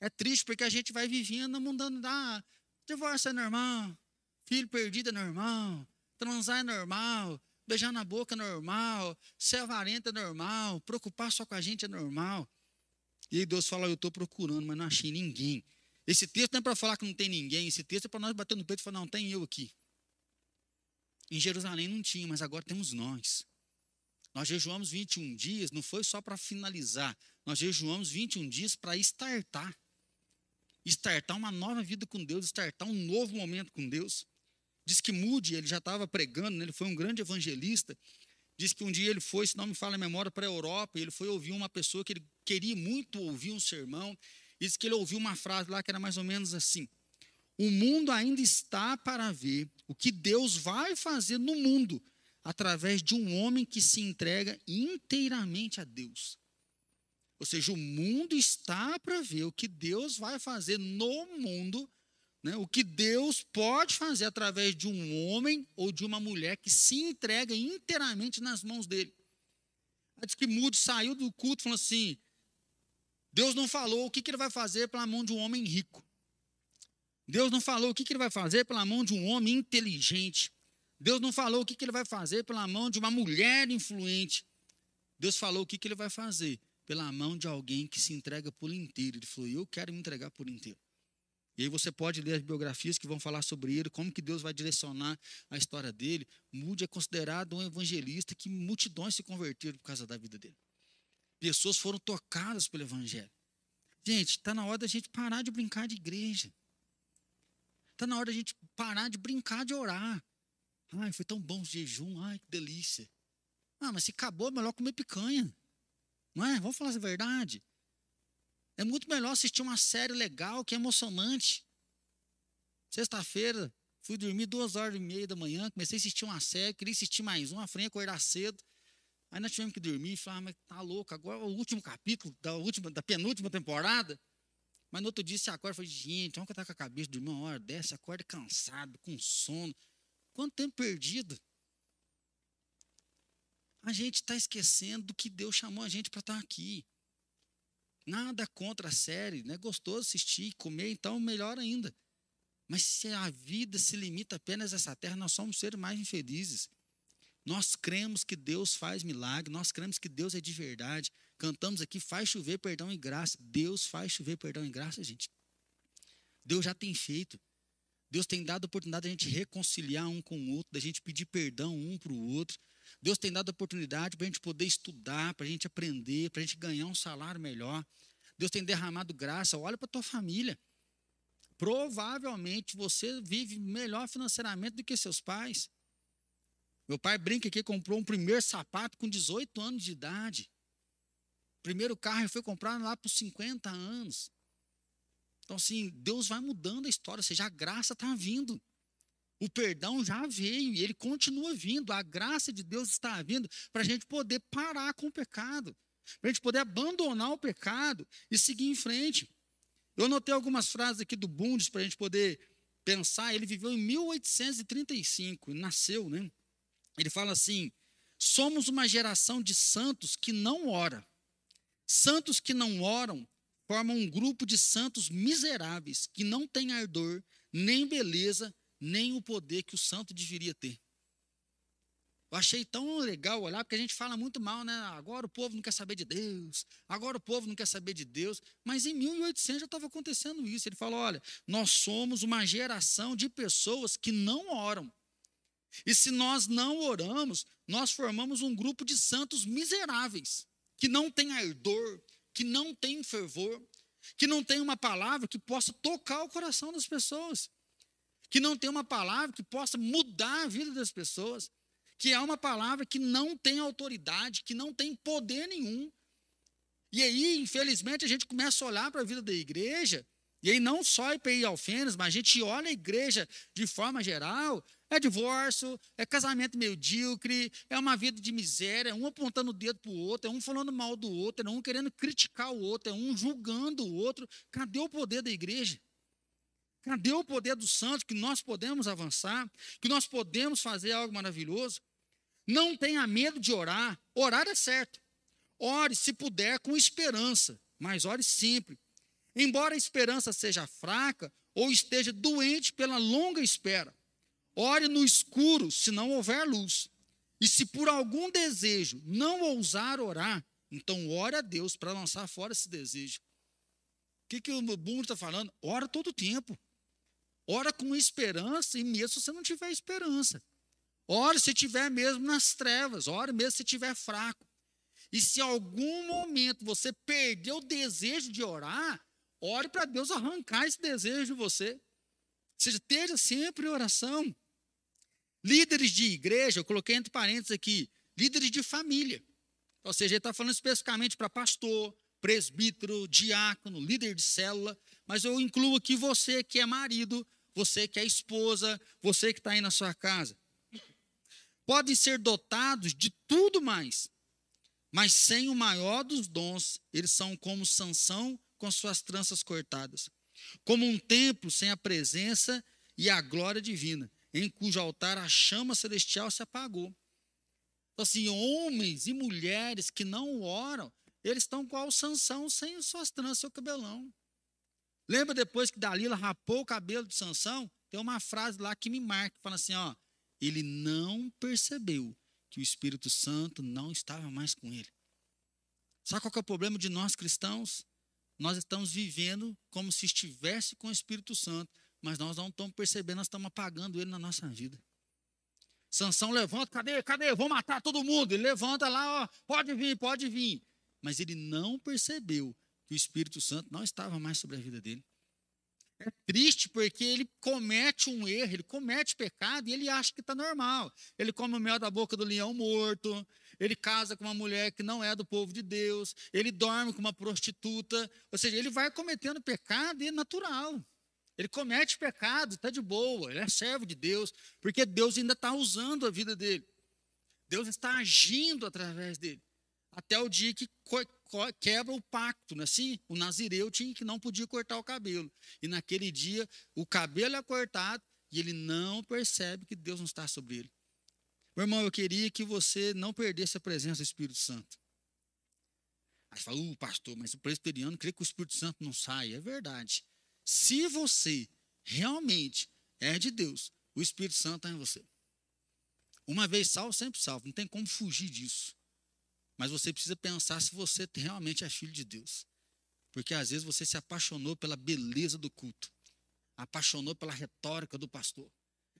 É triste porque a gente vai vivendo, mudando da divórcio é normal, filho perdido é normal, transar é normal, beijar na boca é normal, ser avarento é normal, preocupar só com a gente é normal. E aí Deus fala, eu estou procurando, mas não achei ninguém. Esse texto não é para falar que não tem ninguém, esse texto é para nós bater no peito e falar, não, tem eu aqui. Em Jerusalém não tinha, mas agora temos nós. Nós jejuamos 21 dias, não foi só para finalizar, nós jejuamos 21 dias para estartar startar uma nova vida com Deus, startar um novo momento com Deus. Diz que Moody, ele já estava pregando, né? ele foi um grande evangelista. Diz que um dia ele foi, se não me fala a memória, para a Europa, e ele foi ouvir uma pessoa que ele queria muito ouvir um sermão. Diz que ele ouviu uma frase lá que era mais ou menos assim: O mundo ainda está para ver o que Deus vai fazer no mundo através de um homem que se entrega inteiramente a Deus. Ou seja, o mundo está para ver o que Deus vai fazer no mundo, né? o que Deus pode fazer através de um homem ou de uma mulher que se entrega inteiramente nas mãos dele. Diz que Moody saiu do culto falando assim: Deus não falou o que, que ele vai fazer pela mão de um homem rico. Deus não falou o que, que ele vai fazer pela mão de um homem inteligente. Deus não falou o que, que ele vai fazer pela mão de uma mulher influente. Deus falou o que, que ele vai fazer pela mão de alguém que se entrega por inteiro. Ele falou: Eu quero me entregar por inteiro. E aí você pode ler as biografias que vão falar sobre ele, como que Deus vai direcionar a história dele. Mude é considerado um evangelista que multidões se converteram por causa da vida dele. Pessoas foram tocadas pelo evangelho. Gente, está na hora da gente parar de brincar de igreja. Está na hora da gente parar de brincar de orar. Ai, foi tão bom o jejum, ai, que delícia. Ah, mas se acabou, é melhor comer picanha. Não é? Vamos falar a verdade. É muito melhor assistir uma série legal que é emocionante. Sexta-feira, fui dormir duas horas e meia da manhã, comecei a assistir uma série, queria assistir mais uma, frente acordar cedo. Aí nós tivemos que dormir e falar, ah, mas tá louco, agora é o último capítulo da, última, da penúltima temporada. Mas no outro dia você acorda e fala, gente, vamos que tá com a cabeça, dormir uma hora dessa, acorda cansado, com sono. Quanto tempo perdido? a gente está esquecendo do que Deus chamou a gente para estar tá aqui. Nada contra a série, né? Gostoso assistir, comer, então melhor ainda. Mas se a vida se limita apenas a essa terra, nós somos seres mais infelizes. Nós cremos que Deus faz milagre, nós cremos que Deus é de verdade. Cantamos aqui, faz chover perdão e graça. Deus faz chover perdão e graça, gente. Deus já tem feito. Deus tem dado a oportunidade de a gente reconciliar um com o outro, da gente pedir perdão um para o outro. Deus tem dado oportunidade para a gente poder estudar, para a gente aprender, para a gente ganhar um salário melhor. Deus tem derramado graça. Olha para a tua família. Provavelmente você vive melhor financeiramente do que seus pais. Meu pai brinca que comprou um primeiro sapato com 18 anos de idade. Primeiro carro ele foi comprado lá por 50 anos. Então, assim, Deus vai mudando a história, ou seja, a graça está vindo. O perdão já veio e ele continua vindo. A graça de Deus está vindo para a gente poder parar com o pecado, para a gente poder abandonar o pecado e seguir em frente. Eu anotei algumas frases aqui do Bundes para a gente poder pensar. Ele viveu em 1835, nasceu, né? Ele fala assim: somos uma geração de santos que não ora. Santos que não oram formam um grupo de santos miseráveis que não têm ardor nem beleza nem o poder que o santo deveria ter. Eu achei tão legal olhar, porque a gente fala muito mal, né? Agora o povo não quer saber de Deus, agora o povo não quer saber de Deus. Mas em 1800 já estava acontecendo isso. Ele falou: olha, nós somos uma geração de pessoas que não oram. E se nós não oramos, nós formamos um grupo de santos miseráveis, que não tem ardor, que não tem fervor, que não tem uma palavra que possa tocar o coração das pessoas, que não tem uma palavra que possa mudar a vida das pessoas que é uma palavra que não tem autoridade, que não tem poder nenhum. E aí, infelizmente, a gente começa a olhar para a vida da igreja, e aí não só IPI Alfenas, mas a gente olha a igreja de forma geral, é divórcio, é casamento medíocre, é uma vida de miséria, é um apontando o dedo para o outro, é um falando mal do outro, é um querendo criticar o outro, é um julgando o outro. Cadê o poder da igreja? Cadê o poder dos santos que nós podemos avançar, que nós podemos fazer algo maravilhoso? Não tenha medo de orar. Orar é certo. Ore, se puder, com esperança, mas ore sempre. Embora a esperança seja fraca ou esteja doente pela longa espera, ore no escuro se não houver luz. E se por algum desejo não ousar orar, então ore a Deus para lançar fora esse desejo. O que, que o Bundo está falando? Ora todo tempo. Ora com esperança, e mesmo se você não tiver esperança. Ore se estiver mesmo nas trevas, ore mesmo se estiver fraco. E se algum momento você perder o desejo de orar, ore para Deus arrancar esse desejo de você. Seja, esteja sempre em oração. Líderes de igreja, eu coloquei entre parênteses aqui, líderes de família. Ou seja, ele está falando especificamente para pastor, presbítero, diácono, líder de célula, mas eu incluo aqui você que é marido, você que é esposa, você que está aí na sua casa podem ser dotados de tudo mais, mas sem o maior dos dons, eles são como Sansão com suas tranças cortadas, como um templo sem a presença e a glória divina, em cujo altar a chama celestial se apagou. Então, assim, homens e mulheres que não oram, eles estão igual Sansão sem suas tranças, seu cabelão. Lembra depois que Dalila rapou o cabelo de Sansão? Tem uma frase lá que me marca, fala assim, ó, ele não percebeu que o Espírito Santo não estava mais com ele. Sabe qual é o problema de nós cristãos? Nós estamos vivendo como se estivesse com o Espírito Santo, mas nós não estamos percebendo, nós estamos apagando ele na nossa vida. Sansão levanta, cadê? Cadê? Vou matar todo mundo. Ele levanta lá, ó, pode vir, pode vir. Mas ele não percebeu que o Espírito Santo não estava mais sobre a vida dele. É triste porque ele comete um erro, ele comete pecado e ele acha que está normal. Ele come o mel da boca do leão morto, ele casa com uma mulher que não é do povo de Deus, ele dorme com uma prostituta. Ou seja, ele vai cometendo pecado e é natural. Ele comete pecado, está de boa, ele é servo de Deus, porque Deus ainda está usando a vida dele. Deus está agindo através dele. Até o dia que quebra o pacto, não é assim? O nazireu tinha que não podia cortar o cabelo. E naquele dia o cabelo é cortado e ele não percebe que Deus não está sobre ele. Meu irmão, eu queria que você não perdesse a presença do Espírito Santo. Aí fala, uh, pastor, mas o presbiteriano crê que o Espírito Santo não sai. É verdade. Se você realmente é de Deus, o Espírito Santo está em você. Uma vez salvo, sempre salvo. Não tem como fugir disso. Mas você precisa pensar se você realmente é filho de Deus. Porque às vezes você se apaixonou pela beleza do culto, apaixonou pela retórica do pastor,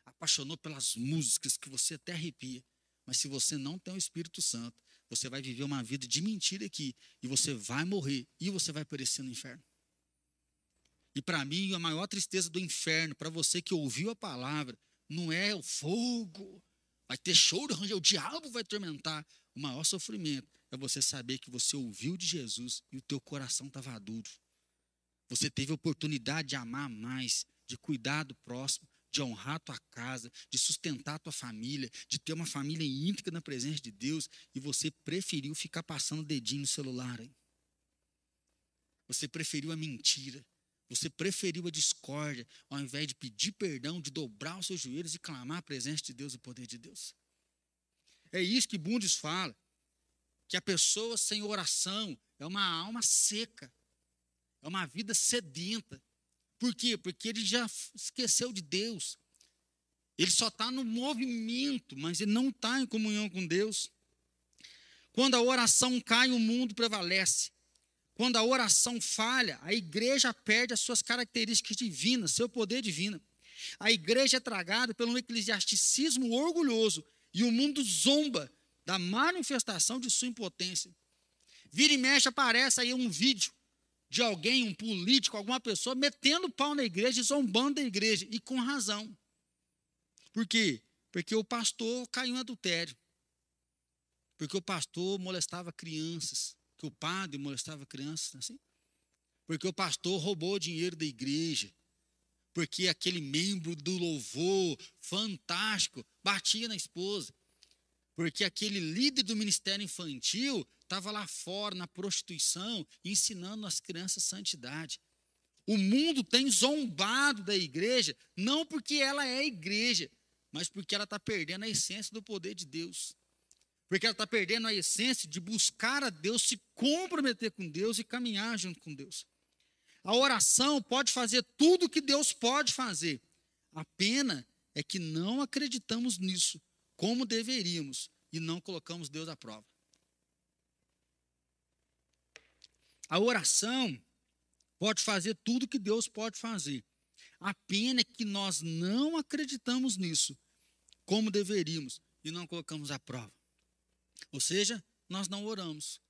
apaixonou pelas músicas que você até arrepia. Mas se você não tem o Espírito Santo, você vai viver uma vida de mentira aqui e você vai morrer e você vai perecer no inferno. E para mim, a maior tristeza do inferno, para você que ouviu a palavra, não é o fogo, vai ter choro, o diabo vai atormentar. O maior sofrimento é você saber que você ouviu de Jesus e o teu coração estava duro. Você teve a oportunidade de amar mais, de cuidar do próximo, de honrar a tua casa, de sustentar a tua família, de ter uma família íntegra na presença de Deus e você preferiu ficar passando o dedinho no celular. Hein? Você preferiu a mentira. Você preferiu a discórdia ao invés de pedir perdão, de dobrar os seus joelhos e clamar a presença de Deus e o poder de Deus. É isso que Bundes fala. Que a pessoa sem oração é uma alma seca. É uma vida sedenta. Por quê? Porque ele já esqueceu de Deus. Ele só está no movimento, mas ele não está em comunhão com Deus. Quando a oração cai, o mundo prevalece. Quando a oração falha, a igreja perde as suas características divinas, seu poder divino. A igreja é tragada pelo eclesiasticismo orgulhoso e o mundo zomba da manifestação de sua impotência. Vira e mexe aparece aí um vídeo de alguém, um político, alguma pessoa metendo pau na igreja, zombando da igreja, e com razão. Por quê? Porque o pastor caiu em adultério. Porque o pastor molestava crianças que o padre molestava crianças, assim? Porque o pastor roubou dinheiro da igreja. Porque aquele membro do louvor fantástico batia na esposa. Porque aquele líder do ministério infantil estava lá fora na prostituição, ensinando as crianças santidade. O mundo tem zombado da igreja, não porque ela é igreja, mas porque ela está perdendo a essência do poder de Deus. Porque ela está perdendo a essência de buscar a Deus, se comprometer com Deus e caminhar junto com Deus. A oração pode fazer tudo o que Deus pode fazer. A pena é que não acreditamos nisso como deveríamos e não colocamos Deus à prova. A oração pode fazer tudo o que Deus pode fazer. A pena é que nós não acreditamos nisso como deveríamos e não colocamos à prova. Ou seja, nós não oramos.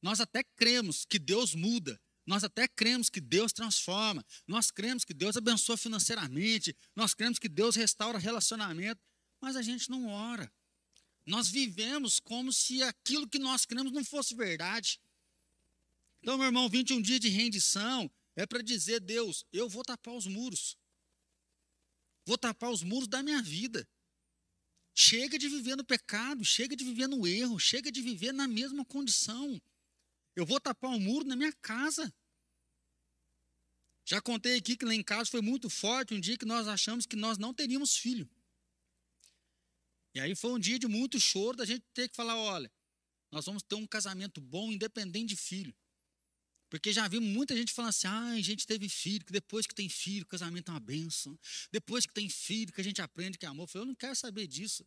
Nós até cremos que Deus muda, nós até cremos que Deus transforma, nós cremos que Deus abençoa financeiramente, nós cremos que Deus restaura relacionamento, mas a gente não ora. Nós vivemos como se aquilo que nós cremos não fosse verdade. Então, meu irmão, 21 dias de rendição é para dizer, Deus, eu vou tapar os muros. Vou tapar os muros da minha vida. Chega de viver no pecado, chega de viver no erro, chega de viver na mesma condição. Eu vou tapar um muro na minha casa. Já contei aqui que lá em casa foi muito forte um dia que nós achamos que nós não teríamos filho. E aí foi um dia de muito choro da gente ter que falar, olha, nós vamos ter um casamento bom, independente de filho. Porque já vi muita gente falando assim: ah, a gente teve filho, que depois que tem filho, casamento é uma benção. Depois que tem filho, que a gente aprende que é amor. Eu falei: eu não quero saber disso.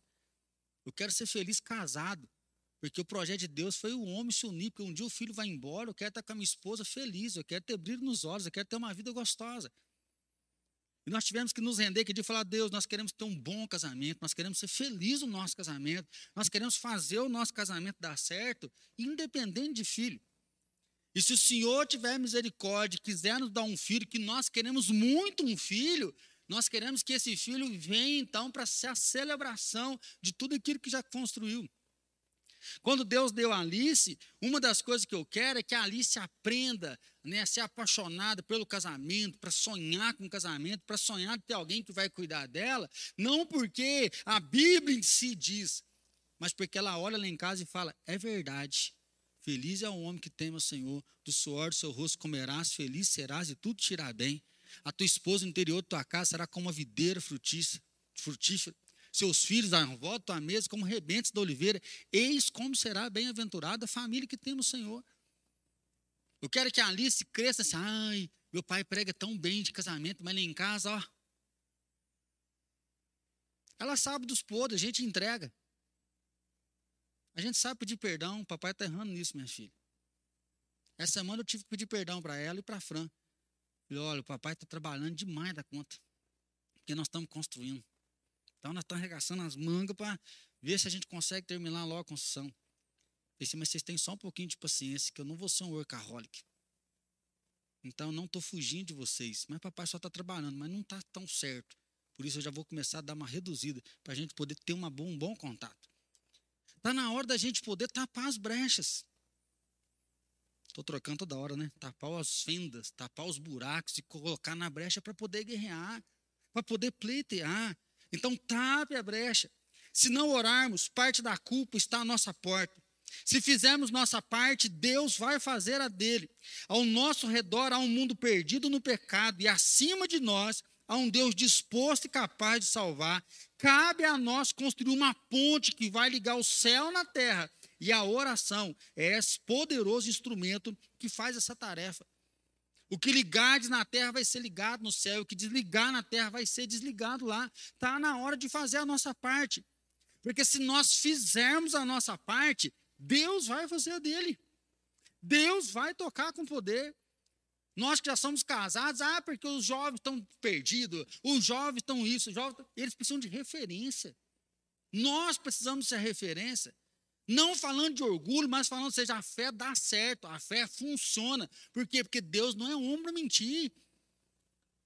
Eu quero ser feliz casado. Porque o projeto de Deus foi o homem se unir. Porque um dia o filho vai embora, eu quero estar com a minha esposa feliz, eu quero ter brilho nos olhos, eu quero ter uma vida gostosa. E nós tivemos que nos render que de falar, Deus, nós queremos ter um bom casamento, nós queremos ser felizes no nosso casamento, nós queremos fazer o nosso casamento dar certo, independente de filho. E se o Senhor tiver misericórdia, quiser nos dar um filho, que nós queremos muito um filho, nós queremos que esse filho venha então para ser a celebração de tudo aquilo que já construiu. Quando Deus deu a Alice, uma das coisas que eu quero é que a Alice aprenda né, a ser apaixonada pelo casamento, para sonhar com o casamento, para sonhar de ter alguém que vai cuidar dela, não porque a Bíblia em si diz, mas porque ela olha lá em casa e fala: é verdade, Feliz é o homem que teme o Senhor, do suor do seu rosto comerás, feliz serás e tudo te irá bem. A tua esposa no interior de tua casa será como uma videira frutífera. Seus filhos à volta da tua mesa como rebentes da oliveira. Eis como será bem-aventurada a família que teme o Senhor. Eu quero que a Alice cresça assim, ai, meu pai prega tão bem de casamento, mas lá em casa, ó. Ela sabe dos podres, a gente entrega. A gente sabe pedir perdão, o papai está errando nisso, minha filha. Essa semana eu tive que pedir perdão para ela e para a Fran. Falei, olha, o papai está trabalhando demais da conta, porque nós estamos construindo. Então nós estamos arregaçando as mangas para ver se a gente consegue terminar logo a construção. Falei, mas vocês têm só um pouquinho de paciência, que eu não vou ser um workaholic. Então não estou fugindo de vocês. Mas papai só está trabalhando, mas não está tão certo. Por isso eu já vou começar a dar uma reduzida para a gente poder ter uma um bom contato. Está na hora da gente poder tapar as brechas. Estou trocando toda hora, né? Tapar as fendas, tapar os buracos e colocar na brecha para poder guerrear, para poder pleitear. Então, tape a brecha. Se não orarmos, parte da culpa está à nossa porta. Se fizermos nossa parte, Deus vai fazer a dele. Ao nosso redor há um mundo perdido no pecado e acima de nós a um Deus disposto e capaz de salvar, cabe a nós construir uma ponte que vai ligar o céu na terra. E a oração é esse poderoso instrumento que faz essa tarefa. O que ligares na terra vai ser ligado no céu, o que desligar na terra vai ser desligado lá. Está na hora de fazer a nossa parte. Porque se nós fizermos a nossa parte, Deus vai fazer a dele. Deus vai tocar com poder. Nós que já somos casados, ah, porque os jovens estão perdidos, os jovens estão isso, os jovens, eles precisam de referência. Nós precisamos ser referência. Não falando de orgulho, mas falando, seja, a fé dá certo, a fé funciona. Por quê? Porque Deus não é homem para mentir.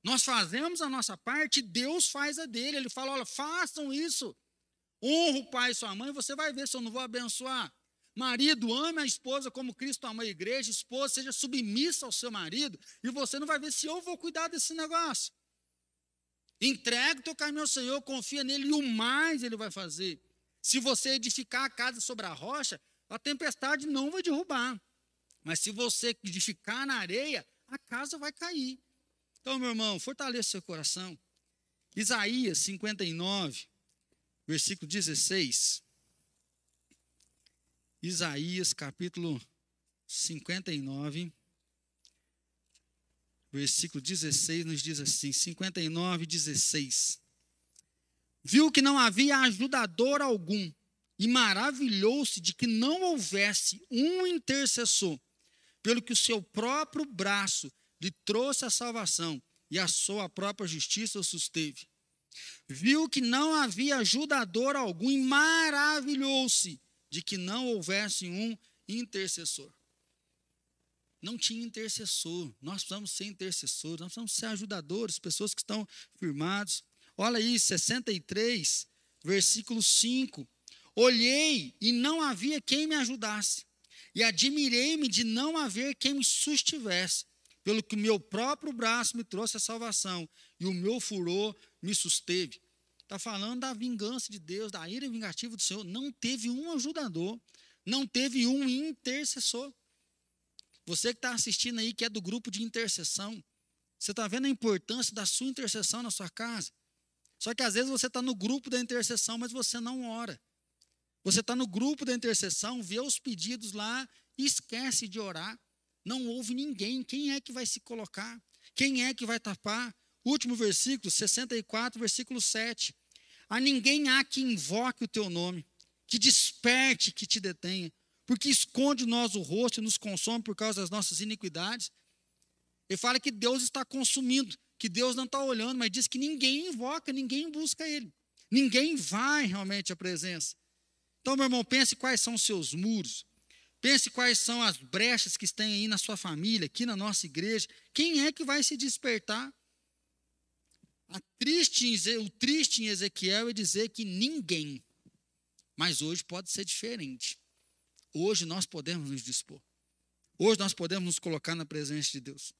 Nós fazemos a nossa parte, Deus faz a dele. Ele fala: olha, façam isso. Honra o pai e sua mãe, você vai ver se eu não vou abençoar. Marido, ame a esposa como Cristo ama a igreja. Esposa, seja submissa ao seu marido. E você não vai ver se eu vou cuidar desse negócio. Entrega o teu caminho ao Senhor, confia nele e o mais ele vai fazer. Se você edificar a casa sobre a rocha, a tempestade não vai derrubar. Mas se você edificar na areia, a casa vai cair. Então, meu irmão, fortaleça seu coração. Isaías 59, versículo 16. Isaías capítulo 59, versículo 16, nos diz assim: 59, 16 viu que não havia ajudador algum e maravilhou-se de que não houvesse um intercessor, pelo que o seu próprio braço lhe trouxe a salvação e a sua própria justiça o susteve. Viu que não havia ajudador algum e maravilhou-se de que não houvesse um intercessor. Não tinha intercessor. Nós precisamos ser intercessores, nós precisamos ser ajudadores, pessoas que estão firmados. Olha aí, 63, versículo 5. Olhei e não havia quem me ajudasse, e admirei-me de não haver quem me sustivesse, pelo que o meu próprio braço me trouxe a salvação, e o meu furor me susteve. Está falando da vingança de Deus, da ira vingativa do Senhor. Não teve um ajudador, não teve um intercessor. Você que está assistindo aí, que é do grupo de intercessão, você está vendo a importância da sua intercessão na sua casa? Só que às vezes você está no grupo da intercessão, mas você não ora. Você está no grupo da intercessão, vê os pedidos lá esquece de orar. Não ouve ninguém. Quem é que vai se colocar? Quem é que vai tapar? Último versículo, 64, versículo 7. A ninguém há que invoque o teu nome, que desperte, que te detenha, porque esconde nós o rosto e nos consome por causa das nossas iniquidades. Ele fala que Deus está consumindo que Deus não está olhando, mas diz que ninguém invoca, ninguém busca Ele. Ninguém vai realmente à presença. Então, meu irmão, pense quais são os seus muros. Pense quais são as brechas que tem aí na sua família, aqui na nossa igreja. Quem é que vai se despertar? Triste, o triste em Ezequiel é dizer que ninguém. Mas hoje pode ser diferente. Hoje nós podemos nos dispor. Hoje nós podemos nos colocar na presença de Deus.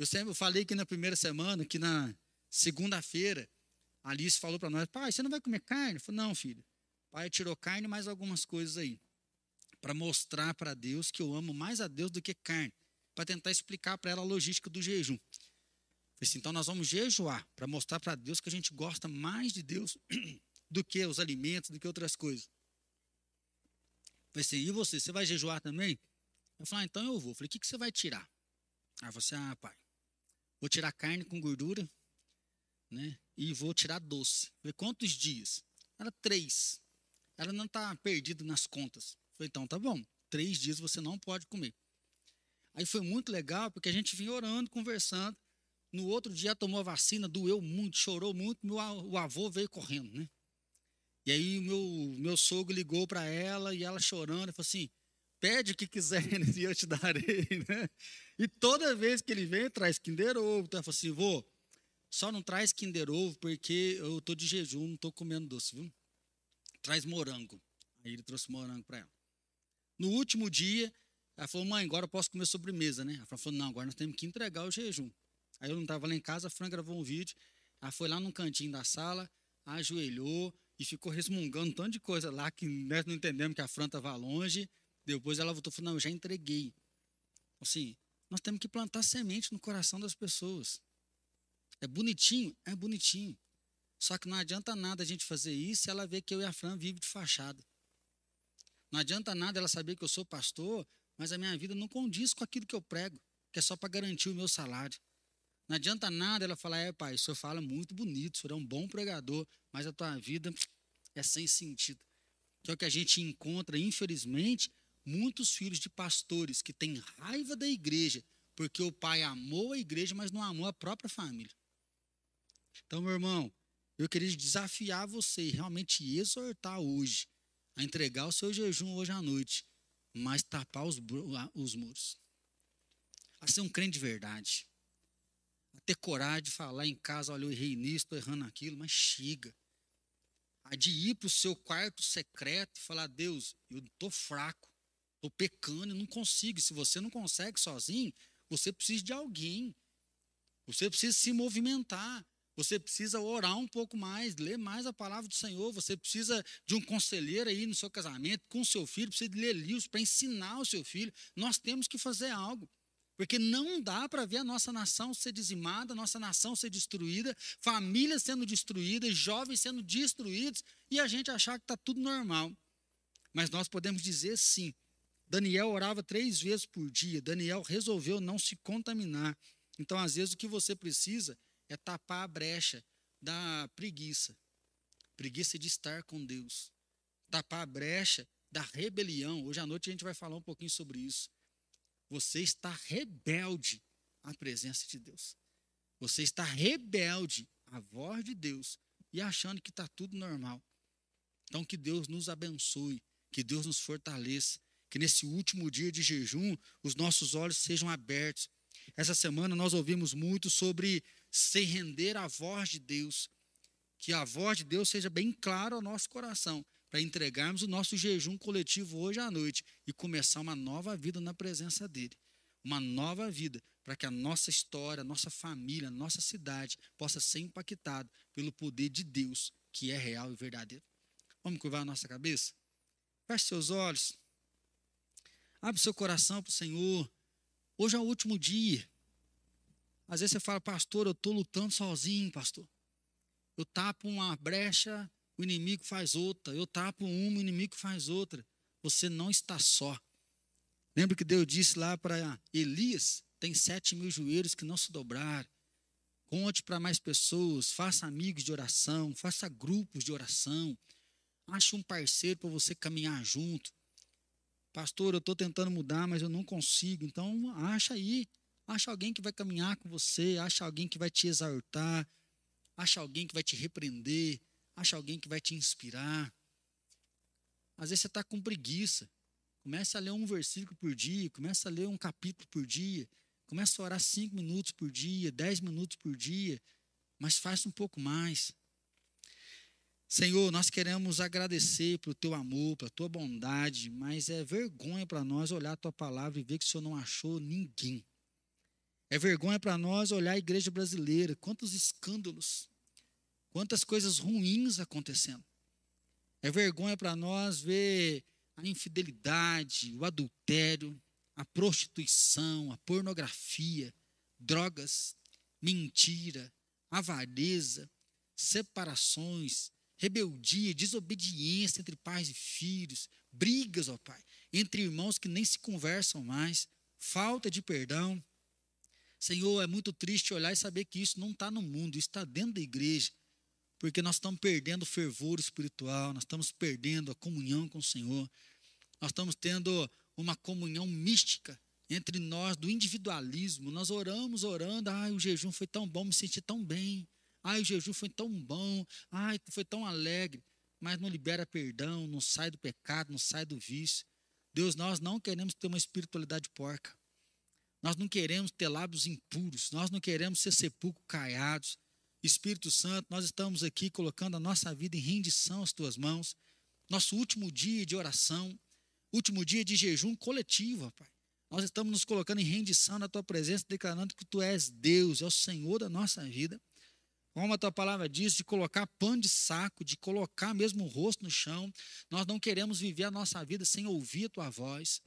Eu sempre falei que na primeira semana, que na segunda-feira, a Alice falou para nós: pai, você não vai comer carne? Eu falei: não, filho. Pai tirou carne mais algumas coisas aí. Para mostrar para Deus que eu amo mais a Deus do que carne. Para tentar explicar para ela a logística do jejum. Falei assim, então nós vamos jejuar para mostrar para Deus que a gente gosta mais de Deus do que os alimentos, do que outras coisas. Falei assim, e você, você vai jejuar também? Eu falei, ah, então eu vou. Falei, o que, que você vai tirar? Aí você, ah, pai, Vou tirar carne com gordura, né? E vou tirar doce. Falei, quantos dias? Era três. Ela não está perdida nas contas. Falei, então tá bom. Três dias você não pode comer. Aí foi muito legal, porque a gente vinha orando, conversando. No outro dia tomou a vacina, doeu muito, chorou muito. Meu, o avô veio correndo, né? E aí o meu, meu sogro ligou para ela e ela chorando, e falou assim: pede o que quiser e eu te darei, né? E toda vez que ele vem, traz Kinder Ovo. Então, eu falo assim, vô, só não traz Kinder Ovo porque eu tô de jejum, não tô comendo doce, viu? Traz morango. Aí ele trouxe morango para ela. No último dia, ela falou, mãe, agora eu posso comer sobremesa, né? Ela falou, não, agora nós temos que entregar o jejum. Aí eu não estava lá em casa, a Fran gravou um vídeo, ela foi lá no cantinho da sala, ajoelhou e ficou resmungando um tanto de coisa lá que nós não entendemos que a Fran estava longe. Depois ela voltou e falou: Não, eu já entreguei. Assim, nós temos que plantar semente no coração das pessoas. É bonitinho? É bonitinho. Só que não adianta nada a gente fazer isso se ela ver que eu e a Fran vivem de fachada. Não adianta nada ela saber que eu sou pastor, mas a minha vida não condiz com aquilo que eu prego. que é só para garantir o meu salário. Não adianta nada ela falar, é pai, o senhor fala muito bonito, o senhor é um bom pregador, mas a tua vida é sem sentido. Que é o que a gente encontra, infelizmente, muitos filhos de pastores que têm raiva da igreja, porque o pai amou a igreja, mas não amou a própria família. Então, meu irmão, eu queria desafiar você e realmente exortar hoje a entregar o seu jejum hoje à noite, mas tapar os, os muros. A ser um crente de verdade. A ter coragem de falar em casa, olha, eu errei nisso, estou errando aquilo, mas chega. A de ir para o seu quarto secreto e falar, Deus, eu estou fraco, estou pecando e não consigo. Se você não consegue sozinho, você precisa de alguém. Você precisa se movimentar. Você precisa orar um pouco mais, ler mais a palavra do Senhor. Você precisa de um conselheiro aí no seu casamento, com o seu filho, precisa ler livros para ensinar o seu filho. Nós temos que fazer algo. Porque não dá para ver a nossa nação ser dizimada, a nossa nação ser destruída, famílias sendo destruídas, jovens sendo destruídos, e a gente achar que está tudo normal. Mas nós podemos dizer sim. Daniel orava três vezes por dia. Daniel resolveu não se contaminar. Então, às vezes, o que você precisa é tapar a brecha da preguiça. Preguiça de estar com Deus. Tapar a brecha da rebelião. Hoje à noite a gente vai falar um pouquinho sobre isso. Você está rebelde à presença de Deus. Você está rebelde à voz de Deus e achando que está tudo normal. Então, que Deus nos abençoe, que Deus nos fortaleça, que nesse último dia de jejum os nossos olhos sejam abertos. Essa semana nós ouvimos muito sobre se render à voz de Deus. Que a voz de Deus seja bem clara ao nosso coração, para entregarmos o nosso jejum coletivo hoje à noite e começar uma nova vida na presença dEle. Uma nova vida, para que a nossa história, a nossa família, a nossa cidade possa ser impactada pelo poder de Deus, que é real e verdadeiro. Vamos curvar a nossa cabeça? Feche seus olhos. Abre seu coração para o Senhor. Hoje é o último dia. Às vezes você fala, pastor, eu estou lutando sozinho, pastor. Eu tapo uma brecha, o inimigo faz outra. Eu tapo uma, o inimigo faz outra. Você não está só. Lembra que Deus disse lá para Elias: tem sete mil joelhos que não se dobraram. Conte para mais pessoas, faça amigos de oração, faça grupos de oração. Ache um parceiro para você caminhar junto. Pastor, eu estou tentando mudar, mas eu não consigo. Então, acha aí Acha alguém que vai caminhar com você, acha alguém que vai te exaltar, acha alguém que vai te repreender, acha alguém que vai te inspirar. Às vezes você está com preguiça. Começa a ler um versículo por dia, começa a ler um capítulo por dia, começa a orar cinco minutos por dia, dez minutos por dia, mas faz um pouco mais. Senhor, nós queremos agradecer pelo teu amor, pela tua bondade, mas é vergonha para nós olhar a tua palavra e ver que o Senhor não achou ninguém. É vergonha para nós olhar a igreja brasileira, quantos escândalos, quantas coisas ruins acontecendo. É vergonha para nós ver a infidelidade, o adultério, a prostituição, a pornografia, drogas, mentira, avareza, separações, rebeldia, desobediência entre pais e filhos, brigas, ó Pai, entre irmãos que nem se conversam mais, falta de perdão. Senhor, é muito triste olhar e saber que isso não está no mundo, isso está dentro da igreja, porque nós estamos perdendo o fervor espiritual, nós estamos perdendo a comunhão com o Senhor, nós estamos tendo uma comunhão mística entre nós, do individualismo. Nós oramos, orando, ai, o jejum foi tão bom, me senti tão bem, ai, o jejum foi tão bom, ai, foi tão alegre, mas não libera perdão, não sai do pecado, não sai do vício. Deus, nós não queremos ter uma espiritualidade porca. Nós não queremos ter lábios impuros, nós não queremos ser sepulcro caiados. Espírito Santo, nós estamos aqui colocando a nossa vida em rendição às tuas mãos. Nosso último dia de oração, último dia de jejum coletivo, Pai. Nós estamos nos colocando em rendição na tua presença, declarando que tu és Deus, é o Senhor da nossa vida. Como a tua palavra diz, de colocar pano de saco, de colocar mesmo o rosto no chão. Nós não queremos viver a nossa vida sem ouvir a tua voz.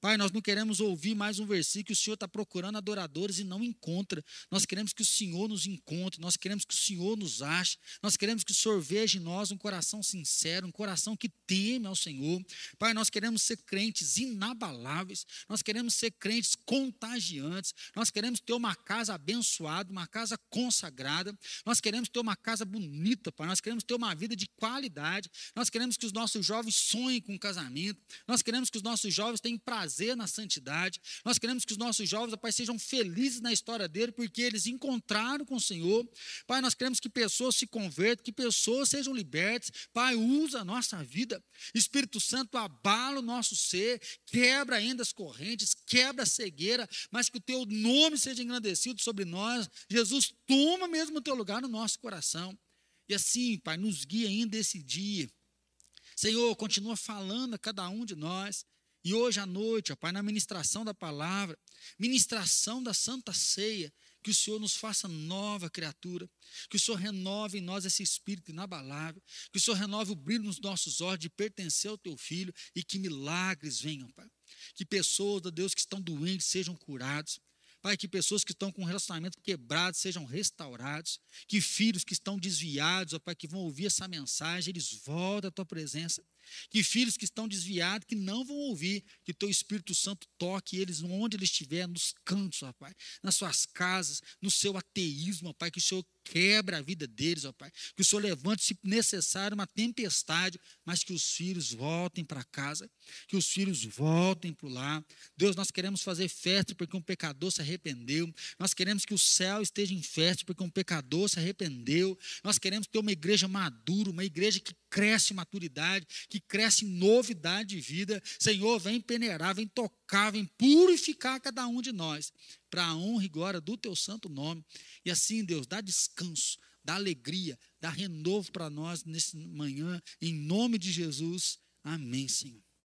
Pai, nós não queremos ouvir mais um versículo que o Senhor está procurando adoradores e não encontra. Nós queremos que o Senhor nos encontre, nós queremos que o Senhor nos ache, nós queremos que o Senhor veja em nós um coração sincero, um coração que teme ao Senhor. Pai, nós queremos ser crentes inabaláveis, nós queremos ser crentes contagiantes, nós queremos ter uma casa abençoada, uma casa consagrada, nós queremos ter uma casa bonita, Pai, nós queremos ter uma vida de qualidade, nós queremos que os nossos jovens sonhem com casamento, nós queremos que os nossos jovens tenham prazer na santidade, nós queremos que os nossos jovens, Pai, sejam felizes na história dele, porque eles encontraram com o Senhor. Pai, nós queremos que pessoas se convertam, que pessoas sejam libertas. Pai, usa a nossa vida. Espírito Santo, abala o nosso ser, quebra ainda as correntes, quebra a cegueira, mas que o teu nome seja engrandecido sobre nós. Jesus, toma mesmo o teu lugar no nosso coração. E assim, Pai, nos guia ainda esse dia. Senhor, continua falando a cada um de nós. E hoje à noite, ó Pai, na ministração da palavra, ministração da Santa Ceia, que o Senhor nos faça nova criatura, que o Senhor renove em nós esse espírito inabalável, que o Senhor renove o brilho nos nossos olhos de pertencer ao Teu Filho e que milagres venham, Pai. Que pessoas, ó Deus, que estão doentes sejam curados, Pai, que pessoas que estão com relacionamento quebrado sejam restaurados, que filhos que estão desviados, ó Pai, que vão ouvir essa mensagem, eles voltem à tua presença. Que filhos que estão desviados, que não vão ouvir, que teu Espírito Santo toque eles onde eles estiverem, nos cantos, ó Pai, nas suas casas, no seu ateísmo, ó Pai, que o Senhor quebra a vida deles, ó Pai, que o Senhor levante, se necessário, uma tempestade, mas que os filhos voltem para casa, que os filhos voltem para lá. Deus, nós queremos fazer festa porque um pecador se arrependeu, nós queremos que o céu esteja em festa porque um pecador se arrependeu, nós queremos ter uma igreja madura, uma igreja que cresce maturidade, que cresce novidade de vida. Senhor, vem peneirar, vem tocar, vem purificar cada um de nós, para a honra e glória do teu santo nome. E assim, Deus, dá descanso, dá alegria, dá renovo para nós nesse manhã, em nome de Jesus. Amém, Senhor.